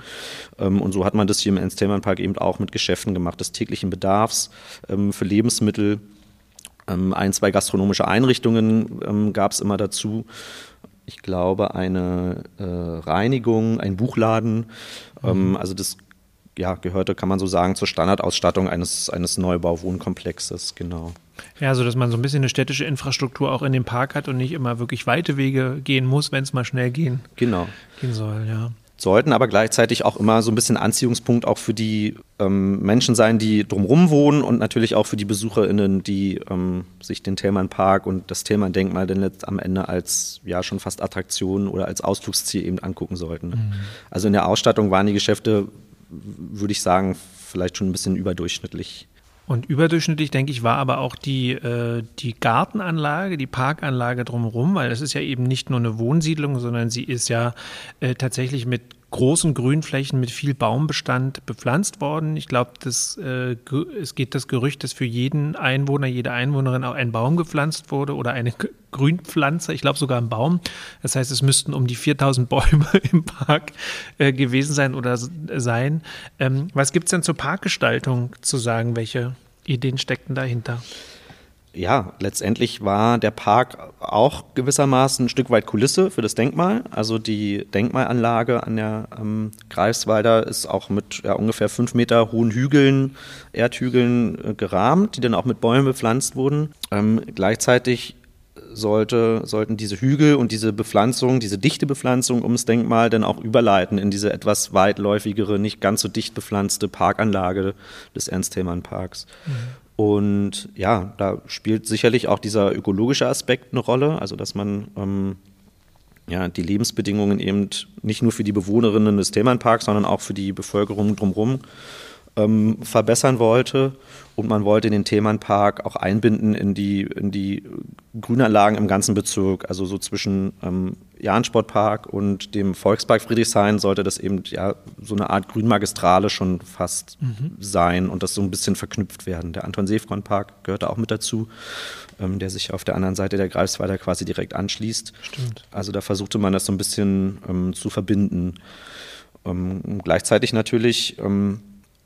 Ähm, und so hat man das hier im Ernst-Thälmann Park eben auch mit Geschäften gemacht, des täglichen Bedarfs ähm, für Lebensmittel. Ähm, ein, zwei gastronomische Einrichtungen gab es immer dazu. Ich glaube, eine äh, Reinigung, ein Buchladen. Mhm. also das ja, gehörte, kann man so sagen, zur Standardausstattung eines, eines Neubau-Wohnkomplexes, genau. Ja, so dass man so ein bisschen eine städtische Infrastruktur auch in dem Park hat und nicht immer wirklich weite Wege gehen muss, wenn es mal schnell gehen, genau. gehen soll, ja. Sollten aber gleichzeitig auch immer so ein bisschen Anziehungspunkt auch für die ähm, Menschen sein, die drumherum wohnen und natürlich auch für die BesucherInnen, die ähm, sich den Thälmann Park und das Thälmann Denkmal dann am Ende als ja schon fast Attraktion oder als Ausflugsziel eben angucken sollten. Mhm. Also in der Ausstattung waren die Geschäfte würde ich sagen, vielleicht schon ein bisschen überdurchschnittlich. Und überdurchschnittlich, denke ich, war aber auch die, äh, die Gartenanlage, die Parkanlage drumherum, weil das ist ja eben nicht nur eine Wohnsiedlung, sondern sie ist ja äh, tatsächlich mit großen Grünflächen mit viel Baumbestand bepflanzt worden. Ich glaube, äh, es geht das Gerücht, dass für jeden Einwohner, jede Einwohnerin auch ein Baum gepflanzt wurde oder eine Grünpflanze, ich glaube sogar ein Baum. Das heißt, es müssten um die 4000 Bäume im Park äh, gewesen sein oder sein. Ähm, was gibt es denn zur Parkgestaltung zu sagen? Welche Ideen steckten dahinter? Ja, letztendlich war der Park auch gewissermaßen ein Stück weit Kulisse für das Denkmal. Also die Denkmalanlage an der ähm, Greifswalder ist auch mit ja, ungefähr fünf Meter hohen Hügeln, Erdhügeln äh, gerahmt, die dann auch mit Bäumen bepflanzt wurden. Ähm, gleichzeitig sollte, sollten diese Hügel und diese Bepflanzung, diese dichte Bepflanzung ums Denkmal dann auch überleiten in diese etwas weitläufigere, nicht ganz so dicht bepflanzte Parkanlage des Ernst-Thälmann-Parks. Mhm. Und ja, da spielt sicherlich auch dieser ökologische Aspekt eine Rolle, also dass man ähm, ja, die Lebensbedingungen eben nicht nur für die Bewohnerinnen des Thälmannparks, sondern auch für die Bevölkerung drumherum ähm, verbessern wollte. Und man wollte den Thälmannpark auch einbinden in die, in die Grünanlagen im ganzen Bezirk. Also so zwischen ähm, Jahn-Sportpark und dem Volkspark Friedrichshain sollte das eben ja so eine Art Grünmagistrale schon fast mhm. sein und das so ein bisschen verknüpft werden. Der Anton-Seefron-Park gehörte auch mit dazu, ähm, der sich auf der anderen Seite der Greifswalder quasi direkt anschließt. Stimmt. Also da versuchte man das so ein bisschen ähm, zu verbinden. Ähm, gleichzeitig natürlich ähm,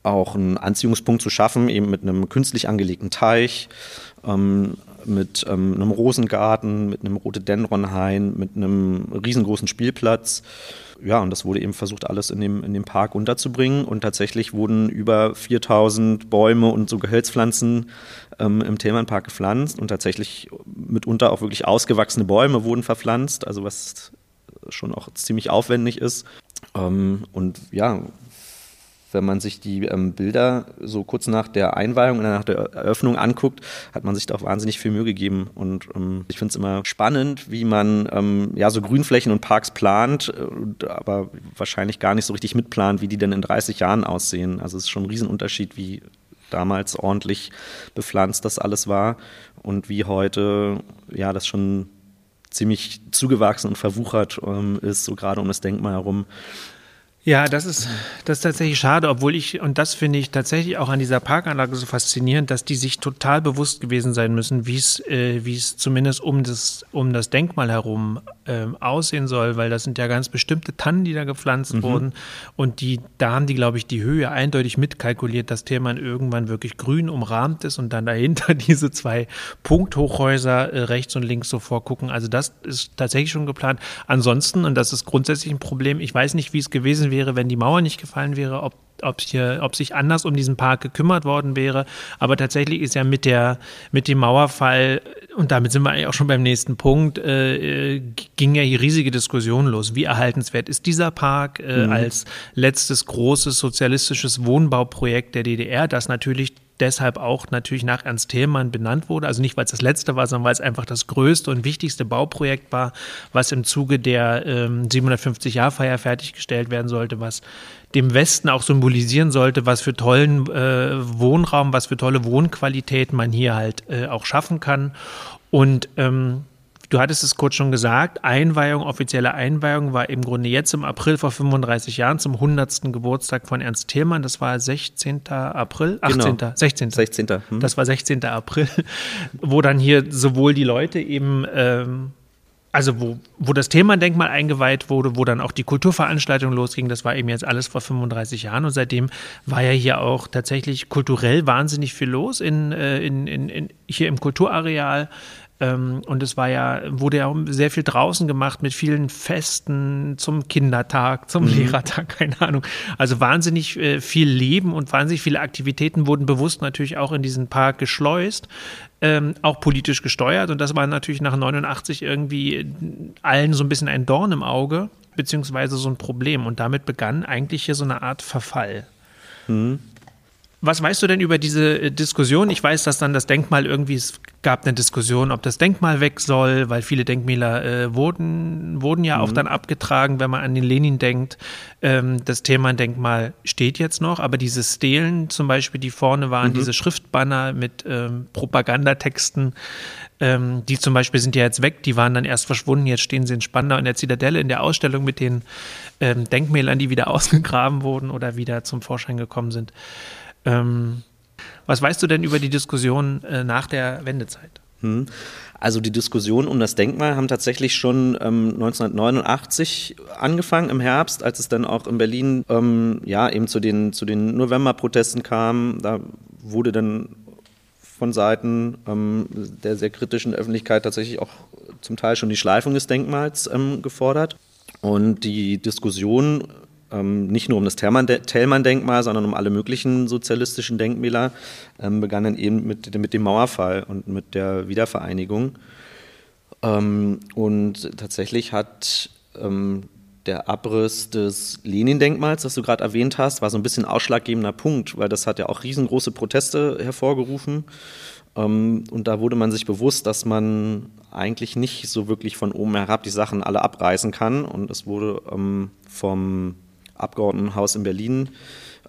auch einen Anziehungspunkt zu schaffen, eben mit einem künstlich angelegten Teich, ähm, mit ähm, einem Rosengarten, mit einem Rhododendronhain, mit einem riesengroßen Spielplatz. Ja, und das wurde eben versucht, alles in dem, in dem Park unterzubringen. Und tatsächlich wurden über 4000 Bäume und so Gehölzpflanzen ähm, im Thälmannpark gepflanzt. Und tatsächlich mitunter auch wirklich ausgewachsene Bäume wurden verpflanzt, also was schon auch ziemlich aufwendig ist. Ähm, und ja, wenn man sich die ähm, Bilder so kurz nach der Einweihung oder nach der Eröffnung anguckt, hat man sich da auch wahnsinnig viel Mühe gegeben. Und ähm, ich finde es immer spannend, wie man ähm, ja so Grünflächen und Parks plant, äh, aber wahrscheinlich gar nicht so richtig mitplant, wie die denn in 30 Jahren aussehen. Also es ist schon ein Riesenunterschied, wie damals ordentlich bepflanzt das alles war und wie heute ja das schon ziemlich zugewachsen und verwuchert ähm, ist, so gerade um das Denkmal herum. Ja, das ist, das ist tatsächlich schade, obwohl ich, und das finde ich tatsächlich auch an dieser Parkanlage so faszinierend, dass die sich total bewusst gewesen sein müssen, wie es, äh, wie es zumindest um das, um das Denkmal herum äh, aussehen soll, weil das sind ja ganz bestimmte Tannen, die da gepflanzt mhm. wurden. Und die, da haben die, glaube ich, die Höhe eindeutig mitkalkuliert, dass man irgendwann wirklich grün umrahmt ist und dann dahinter diese zwei Punkthochhäuser äh, rechts und links so vorgucken. Also das ist tatsächlich schon geplant. Ansonsten, und das ist grundsätzlich ein Problem, ich weiß nicht, wie es gewesen wäre, wäre, wenn die Mauer nicht gefallen wäre, ob ob, hier, ob sich anders um diesen Park gekümmert worden wäre. Aber tatsächlich ist ja mit, der, mit dem Mauerfall, und damit sind wir eigentlich auch schon beim nächsten Punkt, äh, ging ja die riesige Diskussion los. Wie erhaltenswert ist dieser Park äh, mhm. als letztes großes sozialistisches Wohnbauprojekt der DDR, das natürlich deshalb auch natürlich nach Ernst Thälmann benannt wurde. Also nicht, weil es das letzte war, sondern weil es einfach das größte und wichtigste Bauprojekt war, was im Zuge der ähm, 750-Jahr-Feier fertiggestellt werden sollte, was dem Westen auch symbolisieren sollte, was für tollen äh, Wohnraum, was für tolle Wohnqualität man hier halt äh, auch schaffen kann. Und ähm, Du hattest es kurz schon gesagt, Einweihung, offizielle Einweihung war im Grunde jetzt im April vor 35 Jahren zum 100. Geburtstag von Ernst Thälmann. Das war 16. April, 18. Genau. 16. 16. Hm. Das war 16. April, wo dann hier sowohl die Leute eben ähm, also wo, wo das Thema-Denkmal eingeweiht wurde, wo dann auch die Kulturveranstaltung losging, das war eben jetzt alles vor 35 Jahren und seitdem war ja hier auch tatsächlich kulturell wahnsinnig viel los in, äh, in, in, in hier im Kulturareal. Ähm, und es war ja, wurde ja sehr viel draußen gemacht mit vielen Festen zum Kindertag, zum mhm. Lehrertag, keine Ahnung. Also wahnsinnig äh, viel Leben und wahnsinnig viele Aktivitäten wurden bewusst natürlich auch in diesen Park geschleust, ähm, auch politisch gesteuert. Und das war natürlich nach 89 irgendwie allen so ein bisschen ein Dorn im Auge, beziehungsweise so ein Problem. Und damit begann eigentlich hier so eine Art Verfall. Mhm. Was weißt du denn über diese äh, Diskussion? Ich weiß, dass dann das Denkmal irgendwie, es gab eine Diskussion, ob das Denkmal weg soll, weil viele Denkmäler äh, wurden, wurden ja mhm. auch dann abgetragen, wenn man an den Lenin denkt. Ähm, das Thema Denkmal steht jetzt noch, aber diese Stelen zum Beispiel, die vorne waren, mhm. diese Schriftbanner mit ähm, Propagandatexten, ähm, die zum Beispiel sind ja jetzt weg, die waren dann erst verschwunden, jetzt stehen sie in Spandau in der Zitadelle in der Ausstellung mit den ähm, Denkmälern, die wieder ausgegraben wurden oder wieder zum Vorschein gekommen sind. Ähm, was weißt du denn über die Diskussion äh, nach der Wendezeit? Hm. Also die Diskussionen um das Denkmal haben tatsächlich schon ähm, 1989 angefangen im Herbst, als es dann auch in Berlin ähm, ja eben zu den, zu den Novemberprotesten kam. Da wurde dann von Seiten ähm, der sehr kritischen Öffentlichkeit tatsächlich auch zum Teil schon die Schleifung des Denkmals ähm, gefordert. Und die Diskussion ähm, nicht nur um das Thälmann-Denkmal, sondern um alle möglichen sozialistischen Denkmäler, ähm, begann dann eben mit, mit, dem Mauerfall und mit der Wiedervereinigung. Ähm, und tatsächlich hat ähm, der Abriss des Lenin-Denkmals, das du gerade erwähnt hast, war so ein bisschen ausschlaggebender Punkt, weil das hat ja auch riesengroße Proteste hervorgerufen. Ähm, und da wurde man sich bewusst, dass man eigentlich nicht so wirklich von oben herab die Sachen alle abreißen kann. Und es wurde ähm, vom Abgeordnetenhaus in Berlin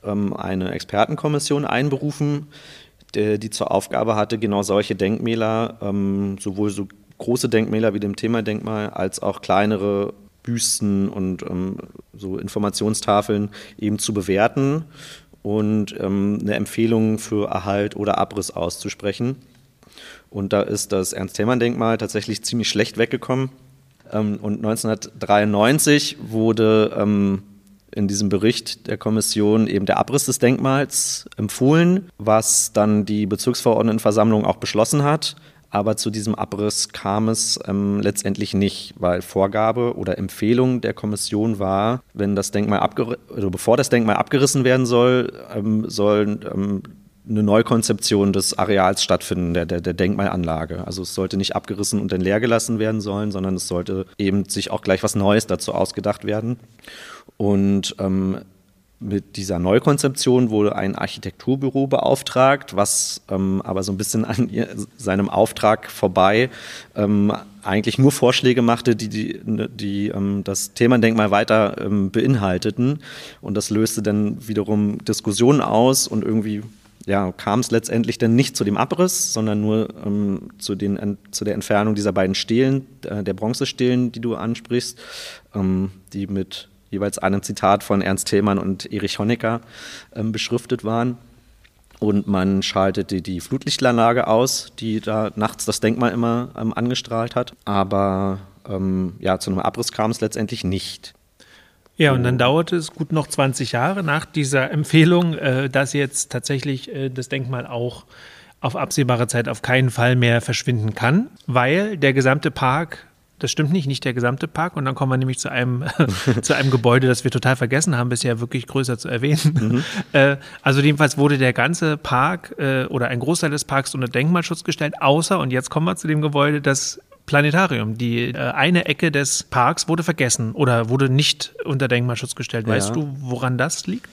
ähm, eine Expertenkommission einberufen, die, zur Aufgabe hatte, genau solche Denkmäler, ähm, sowohl so große Denkmäler wie dem Themadenkmal, als auch kleinere Büsten und ähm, so Informationstafeln eben zu bewerten und eine Empfehlung für Erhalt oder Abriss auszusprechen. Und da ist das Ernst-Thälmann-Denkmal tatsächlich ziemlich schlecht weggekommen. Und 1993 wurde in diesem Bericht der Kommission eben der Abriss des Denkmals empfohlen, was dann die Bezirksverordnetenversammlung auch beschlossen hat. Aber zu diesem Abriss kam es ähm, letztendlich nicht, weil Vorgabe oder Empfehlung der Kommission war, wenn das Denkmal also bevor das Denkmal abgerissen werden soll, ähm, sollen ähm, eine Neukonzeption des Areals stattfinden, der, der, der, Denkmalanlage. Also es sollte nicht abgerissen und dann leer gelassen werden sollen, sondern es sollte eben sich auch gleich was Neues dazu ausgedacht werden. Und ähm, mit dieser Neukonzeption wurde ein Architekturbüro beauftragt, was ähm, aber so ein bisschen an ihr, seinem Auftrag vorbei ähm, eigentlich nur Vorschläge machte, die, die, die ähm, das Themendenkmal weiter ähm, beinhalteten. Und das löste dann wiederum Diskussionen aus und irgendwie ja, kam es letztendlich dann nicht zu dem Abriss, sondern nur ähm, zu, den, zu der Entfernung dieser beiden Stelen, äh, der Bronzestelen, die du ansprichst, ähm, die mit jeweils einem Zitat von Ernst Thälmann und Erich Honecker ähm, beschriftet waren. Und man schaltete die Flutlichtanlage aus, die da nachts das Denkmal immer ähm, angestrahlt hat. Aber ähm, ja, zu einem Abriss kam es letztendlich nicht. Ja, und dann dauerte es gut noch 20 Jahre nach dieser Empfehlung, äh, dass jetzt tatsächlich äh, das Denkmal auch auf absehbare Zeit auf keinen Fall mehr verschwinden kann, weil der gesamte Park das stimmt nicht, nicht der gesamte Park. Und dann kommen wir nämlich zu einem, zu einem Gebäude, das wir total vergessen haben, bisher wirklich größer zu erwähnen. Mhm. Äh, also jedenfalls wurde der ganze Park äh, oder ein Großteil des Parks unter Denkmalschutz gestellt, außer, und jetzt kommen wir zu dem Gebäude, das Planetarium. Die äh, eine Ecke des Parks wurde vergessen oder wurde nicht unter Denkmalschutz gestellt. Weißt ja. du, woran das liegt?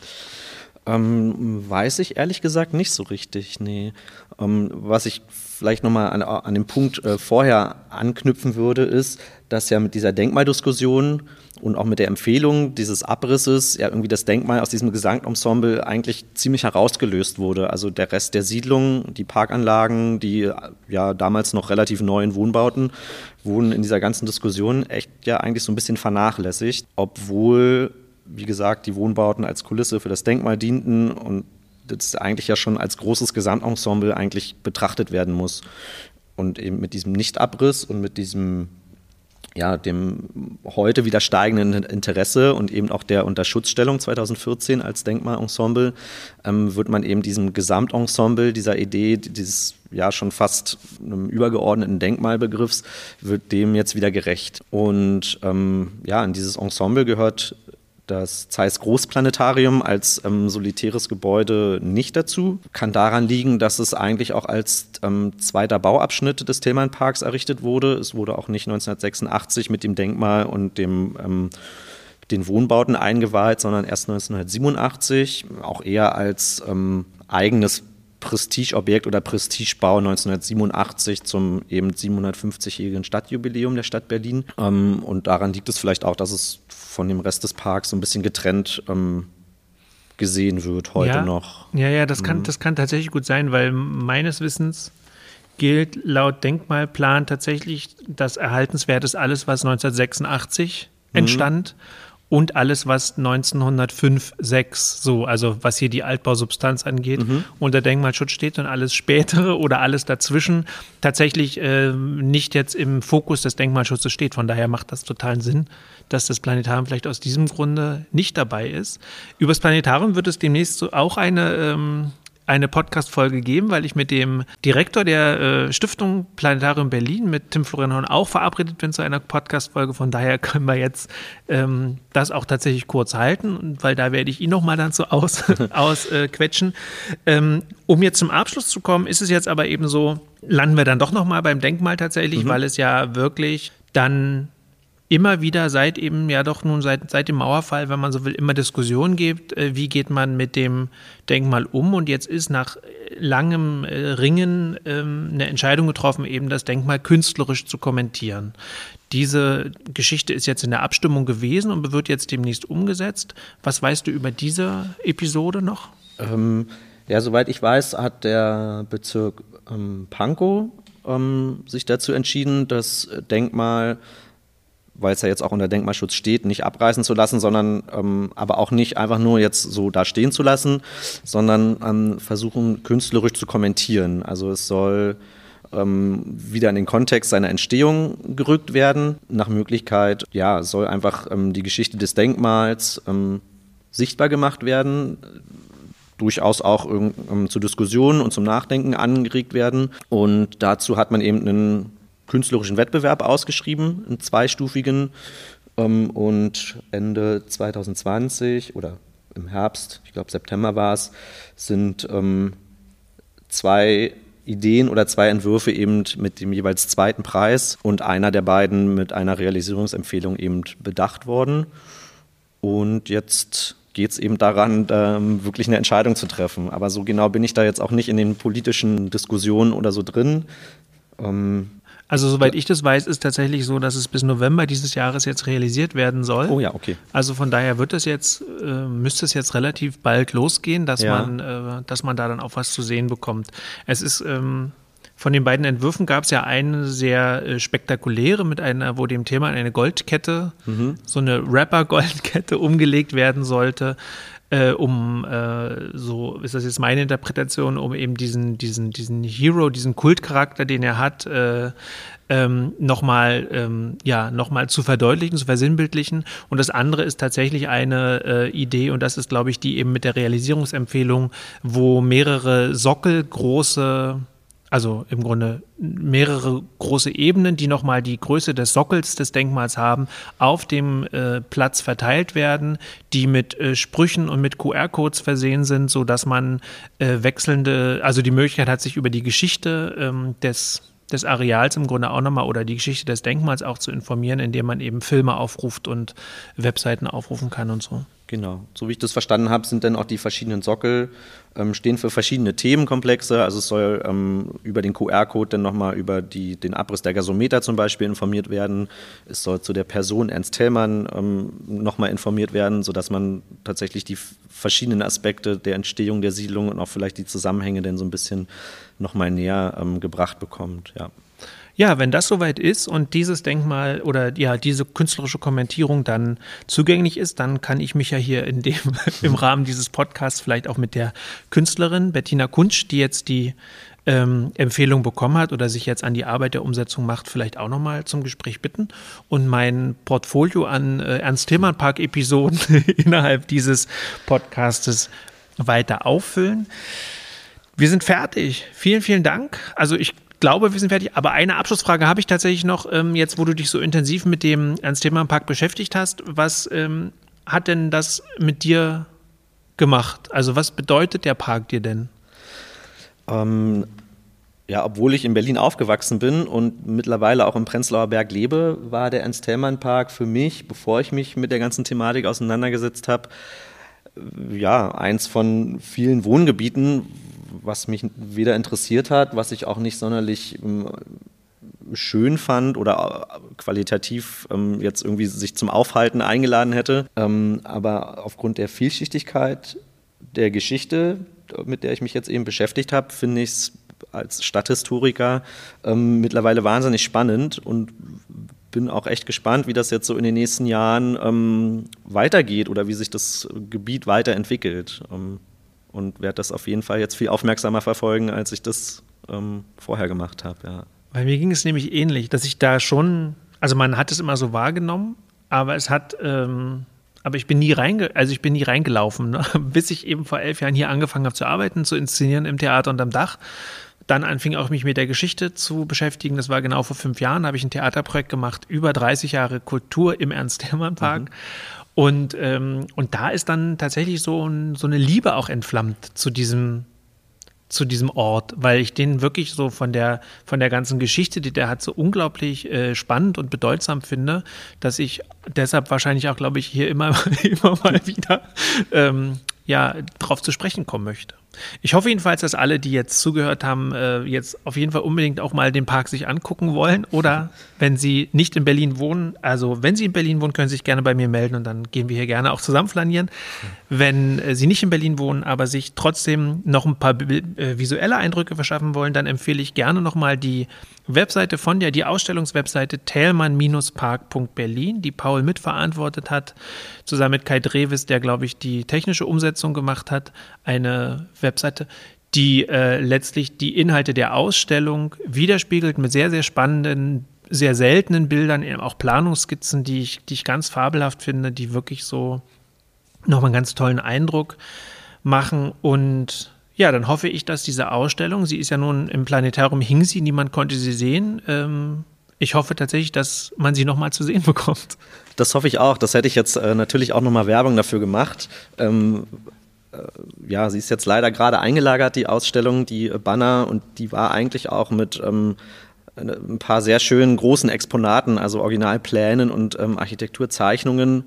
Ähm, weiß ich ehrlich gesagt nicht so richtig, nee. Ähm, was ich vielleicht nochmal an, an dem Punkt äh, vorher anknüpfen würde, ist, dass ja mit dieser Denkmaldiskussion und auch mit der Empfehlung dieses Abrisses ja irgendwie das Denkmal aus diesem Gesamtensemble eigentlich ziemlich herausgelöst wurde. Also der Rest der Siedlung, die Parkanlagen, die ja damals noch relativ neuen Wohnbauten, wurden in dieser ganzen Diskussion echt ja eigentlich so ein bisschen vernachlässigt, obwohl, wie gesagt, die Wohnbauten als Kulisse für das Denkmal dienten und das eigentlich ja schon als großes Gesamtensemble eigentlich betrachtet werden muss. Und eben mit diesem Nichtabriss und mit diesem ja, dem heute wieder steigenden Interesse und eben auch der Unterschutzstellung 2014 als Denkmalensemble ähm, wird man eben diesem Gesamtensemble, dieser Idee, dieses ja schon fast einem übergeordneten Denkmalbegriffs, wird dem jetzt wieder gerecht. Und ähm, ja, in dieses Ensemble gehört das Zeiss Großplanetarium als ähm, solitäres Gebäude nicht dazu. Kann daran liegen, dass es eigentlich auch als ähm, zweiter Bauabschnitt des Tillmann-Parks errichtet wurde. Es wurde auch nicht 1986 mit dem Denkmal und dem ähm, den Wohnbauten eingeweiht, sondern erst 1987, auch eher als ähm, eigenes Prestigeobjekt oder Prestigebau 1987 zum eben 750-jährigen Stadtjubiläum der Stadt Berlin. Ähm, und daran liegt es vielleicht auch, dass es von dem Rest des Parks so ein bisschen getrennt ähm, gesehen wird heute ja, noch. Ja, ja, das kann, mhm. das kann tatsächlich gut sein, weil meines Wissens gilt laut Denkmalplan tatsächlich, das Erhaltenswert ist alles, was 1986 mhm. Und alles, was 1905, 6, so, also was hier die Altbausubstanz angeht, mhm. unter Denkmalschutz steht und alles spätere oder alles dazwischen tatsächlich äh, nicht jetzt im Fokus des Denkmalschutzes steht. Von daher macht das totalen Sinn, dass das Planetarium vielleicht aus diesem Grunde nicht dabei ist. Übers Planetarium wird es demnächst so auch eine ähm, eine Podcast-Folge geben, weil ich mit dem Direktor der äh, Stiftung Planetarium Berlin, mit Tim Florian auch verabredet bin zu einer Podcast-Folge. Von daher können wir jetzt ähm, das auch tatsächlich kurz halten, weil da werde ich ihn nochmal dann so ausquetschen. Aus, äh, ähm, um jetzt zum Abschluss zu kommen, ist es jetzt aber eben so, landen wir dann doch nochmal beim Denkmal tatsächlich, mhm. weil es ja wirklich dann immer wieder seit eben, ja doch nun seit, seit dem Mauerfall, wenn man so will, immer Diskussionen gibt, äh, wie geht man mit dem Denkmal um. Und jetzt ist nach langem äh, Ringen ähm, eine Entscheidung getroffen, eben das Denkmal künstlerisch zu kommentieren. Diese Geschichte ist jetzt in der Abstimmung gewesen und wird jetzt demnächst umgesetzt. Was weißt du über diese Episode noch? Ähm, ja, soweit ich weiß, hat der Bezirk ähm, Pankow ähm, sich dazu entschieden, das Denkmal weil es ja jetzt auch unter Denkmalschutz steht, nicht abreißen zu lassen, sondern ähm, aber auch nicht einfach nur jetzt so da stehen zu lassen, sondern ähm, versuchen künstlerisch zu kommentieren. Also es soll ähm, wieder in den Kontext seiner Entstehung gerückt werden. Nach Möglichkeit, ja, soll einfach ähm, die Geschichte des Denkmals ähm, sichtbar gemacht werden durchaus auch ähm, zu Diskussionen und zum Nachdenken angeregt werden. Und dazu hat man eben einen künstlerischen Wettbewerb ausgeschrieben, einen zweistufigen. Ähm, und Ende 2020 oder im Herbst, ich glaube September war es, sind ähm, zwei Ideen oder zwei Entwürfe eben mit dem jeweils zweiten Preis und einer der beiden mit einer Realisierungsempfehlung eben bedacht worden. Und jetzt geht es eben daran, ähm, wirklich eine Entscheidung zu treffen. Aber so genau bin ich da jetzt auch nicht in den politischen Diskussionen oder so drin. Ähm, also soweit ich das weiß, ist tatsächlich so, dass es bis November dieses Jahres jetzt realisiert werden soll. Oh ja, okay. Also von daher wird es jetzt, äh, müsste es jetzt relativ bald losgehen, dass ja. man, äh, dass man da dann auch was zu sehen bekommt. Es ist ähm, von den beiden Entwürfen gab es ja eine sehr äh, spektakuläre mit einer, wo dem Thema eine Goldkette, mhm. so eine Rapper-Goldkette umgelegt werden sollte äh, um äh, so ist das jetzt meine Interpretation, um eben diesen, diesen, diesen Hero, diesen Kultcharakter, den er hat, äh, ähm, nochmal ähm, ja, noch zu verdeutlichen, zu versinnbildlichen. Und das andere ist tatsächlich eine äh, Idee, und das ist, glaube ich, die eben mit der Realisierungsempfehlung, wo mehrere Sockel große also im Grunde mehrere große Ebenen, die nochmal die Größe des Sockels des Denkmals haben, auf dem äh, Platz verteilt werden, die mit äh, Sprüchen und mit QR-Codes versehen sind, sodass man äh, wechselnde, also die Möglichkeit hat, sich über die Geschichte ähm, des des Areals im Grunde auch nochmal oder die Geschichte des Denkmals auch zu informieren, indem man eben Filme aufruft und Webseiten aufrufen kann und so. Genau. So wie ich das verstanden habe, sind dann auch die verschiedenen Sockel, ähm, stehen für verschiedene Themenkomplexe. Also es soll ähm, über den QR-Code dann nochmal über die, den Abriss der Gasometer zum Beispiel informiert werden. Es soll zu der Person Ernst Tellmann ähm, nochmal informiert werden, sodass man tatsächlich die verschiedenen Aspekte der Entstehung der Siedlung und auch vielleicht die Zusammenhänge dann so ein bisschen nochmal näher ähm, gebracht bekommt. Ja. Ja, wenn das soweit ist und dieses Denkmal oder ja, diese künstlerische Kommentierung dann zugänglich ist, dann kann ich mich ja hier in dem, im Rahmen dieses Podcasts vielleicht auch mit der Künstlerin Bettina Kunsch, die jetzt die ähm, Empfehlung bekommen hat oder sich jetzt an die Arbeit der Umsetzung macht, vielleicht auch nochmal zum Gespräch bitten und mein Portfolio an äh, Ernst Tillmann Park Episoden innerhalb dieses Podcastes weiter auffüllen. Wir sind fertig. Vielen, vielen Dank. Also ich glaube, wir sind fertig. Aber eine Abschlussfrage habe ich tatsächlich noch, ähm, jetzt wo du dich so intensiv mit dem Ernst-Thema-Park beschäftigt hast. Was ähm, hat denn das mit dir gemacht? Also was bedeutet der Park dir denn? Ähm, ja, obwohl ich in Berlin aufgewachsen bin und mittlerweile auch im Prenzlauer Berg lebe, war der Ernst-Thälmann-Park für mich, bevor ich mich mit der ganzen Thematik auseinandergesetzt habe, ja, eins von vielen Wohngebieten, was mich weder interessiert hat, was ich auch nicht sonderlich ähm, schön fand oder äh, qualitativ ähm, jetzt irgendwie sich zum Aufhalten eingeladen hätte. Ähm, aber aufgrund der Vielschichtigkeit der Geschichte, mit der ich mich jetzt eben beschäftigt habe, finde ich es als Stadthistoriker ähm, mittlerweile wahnsinnig spannend und bin auch echt gespannt, wie das jetzt so in den nächsten Jahren ähm, weitergeht oder wie sich das Gebiet weiterentwickelt. Und werde das auf jeden Fall jetzt viel aufmerksamer verfolgen, als ich das ähm, vorher gemacht habe. Ja. Bei mir ging es nämlich ähnlich, dass ich da schon, also man hat es immer so wahrgenommen, aber es hat, ähm, aber ich bin nie reinge, also ich bin nie reingelaufen, ne? bis ich eben vor elf Jahren hier angefangen habe zu arbeiten, zu inszenieren im Theater und am Dach. Dann anfing auch mich mit der Geschichte zu beschäftigen. Das war genau vor fünf Jahren, habe ich ein Theaterprojekt gemacht, über 30 Jahre Kultur im Ernst-Hermann-Park. Mhm. Und, ähm, und da ist dann tatsächlich so, ein, so eine Liebe auch entflammt zu diesem, zu diesem Ort, weil ich den wirklich so von der, von der ganzen Geschichte, die der hat, so unglaublich äh, spannend und bedeutsam finde, dass ich deshalb wahrscheinlich auch, glaube ich, hier immer, immer mal wieder ähm, ja, drauf zu sprechen kommen möchte. Ich hoffe jedenfalls, dass alle, die jetzt zugehört haben, äh, jetzt auf jeden Fall unbedingt auch mal den Park sich angucken wollen. Oder wenn sie nicht in Berlin wohnen, also wenn sie in Berlin wohnen, können sie sich gerne bei mir melden und dann gehen wir hier gerne auch zusammen flanieren. Wenn äh, sie nicht in Berlin wohnen, aber sich trotzdem noch ein paar äh, visuelle Eindrücke verschaffen wollen, dann empfehle ich gerne nochmal die Webseite von der, die Ausstellungswebseite Thälmann-Park.berlin, die Paul mitverantwortet hat, zusammen mit Kai Drevis, der, glaube ich, die technische Umsetzung gemacht hat. Eine Webseite, die äh, letztlich die Inhalte der Ausstellung widerspiegelt mit sehr, sehr spannenden, sehr seltenen Bildern, eben auch Planungsskizzen, die ich, die ich ganz fabelhaft finde, die wirklich so nochmal einen ganz tollen Eindruck machen. Und ja, dann hoffe ich, dass diese Ausstellung, sie ist ja nun im Planetarium hing sie, niemand konnte sie sehen. Ähm, ich hoffe tatsächlich, dass man sie nochmal zu sehen bekommt. Das hoffe ich auch. Das hätte ich jetzt äh, natürlich auch nochmal Werbung dafür gemacht. Ähm, äh, ja, sie ist jetzt leider gerade eingelagert, die Ausstellung, die Banner, und die war eigentlich auch mit ähm, ein paar sehr schönen großen Exponaten, also Originalplänen und ähm, Architekturzeichnungen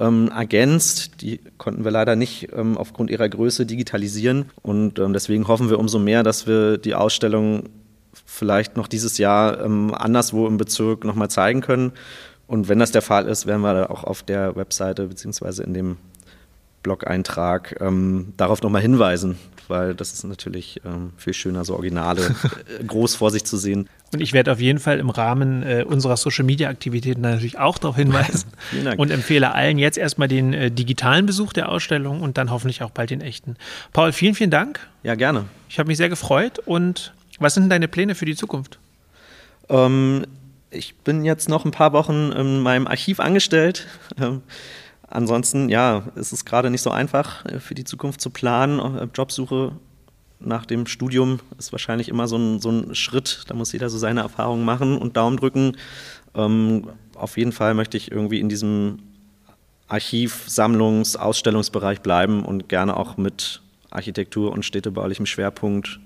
ähm, ergänzt. Die konnten wir leider nicht ähm, aufgrund ihrer Größe digitalisieren und ähm, deswegen hoffen wir umso mehr, dass wir die Ausstellung vielleicht noch dieses Jahr ähm, anderswo im Bezirk nochmal zeigen können. Und wenn das der Fall ist, werden wir auch auf der Webseite beziehungsweise in dem Blog-Eintrag ähm, darauf nochmal hinweisen, weil das ist natürlich ähm, viel schöner, so Originale äh, groß vor sich zu sehen. Und ich werde auf jeden Fall im Rahmen äh, unserer Social-Media-Aktivitäten natürlich auch darauf hinweisen und empfehle allen jetzt erstmal den äh, digitalen Besuch der Ausstellung und dann hoffentlich auch bald den echten. Paul, vielen, vielen Dank. Ja, gerne. Ich habe mich sehr gefreut und was sind denn deine Pläne für die Zukunft? Ähm, ich bin jetzt noch ein paar Wochen in meinem Archiv angestellt. Ähm, ansonsten, ja, ist es gerade nicht so einfach äh, für die Zukunft zu planen. Äh, Jobsuche nach dem Studium ist wahrscheinlich immer so ein, so ein Schritt. Da muss jeder so seine Erfahrungen machen und Daumen drücken. Ähm, auf jeden Fall möchte ich irgendwie in diesem Archiv-, Sammlungs-, Ausstellungsbereich bleiben und gerne auch mit Architektur und städtebaulichem Schwerpunkt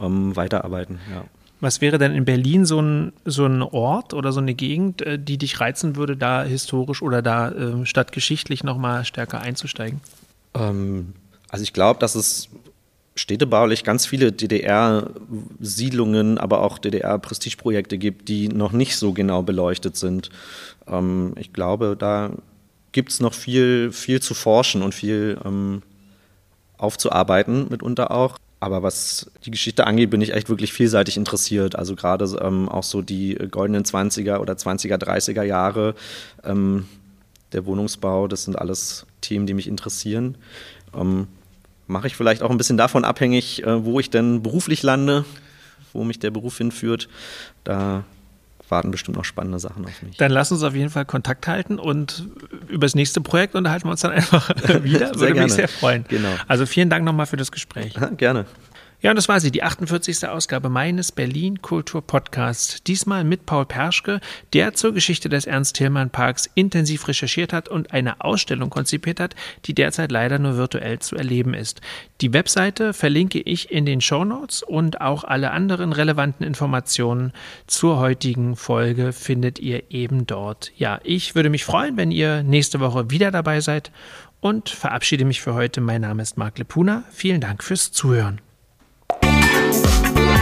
ähm, weiterarbeiten. Ja. Was wäre denn in Berlin so ein, so ein Ort oder so eine Gegend, äh, die dich reizen würde, da historisch oder da äh, stadtgeschichtlich nochmal stärker einzusteigen? Ähm, also ich glaube, dass es städtebaulich ganz viele DDR-Siedlungen, aber auch DDR-Prestigeprojekte gibt, die noch nicht so genau beleuchtet sind. Ähm, ich glaube, da gibt es noch viel, viel zu forschen und viel ähm, aufzuarbeiten, mitunter auch. Aber was die Geschichte angeht, bin ich echt wirklich vielseitig interessiert. Also gerade ähm, auch so die goldenen 20er oder 20er, 30er Jahre, ähm, der Wohnungsbau, das sind alles Themen, die mich interessieren. Ähm, Mache ich vielleicht auch ein bisschen davon abhängig, äh, wo ich denn beruflich lande, wo mich der Beruf hinführt. Da warten bestimmt noch spannende Sachen auf mich. Dann lass uns auf jeden Fall Kontakt halten und über das nächste Projekt unterhalten wir uns dann einfach wieder. Würde gerne. mich sehr freuen. Genau. Also vielen Dank nochmal für das Gespräch. Gerne. Ja, und das war sie, die 48. Ausgabe meines Berlin Kultur Podcasts. Diesmal mit Paul Perschke, der zur Geschichte des Ernst-Thälmann-Parks intensiv recherchiert hat und eine Ausstellung konzipiert hat, die derzeit leider nur virtuell zu erleben ist. Die Webseite verlinke ich in den Show Notes und auch alle anderen relevanten Informationen zur heutigen Folge findet ihr eben dort. Ja, ich würde mich freuen, wenn ihr nächste Woche wieder dabei seid und verabschiede mich für heute. Mein Name ist Marc Lepuna. Vielen Dank fürs Zuhören.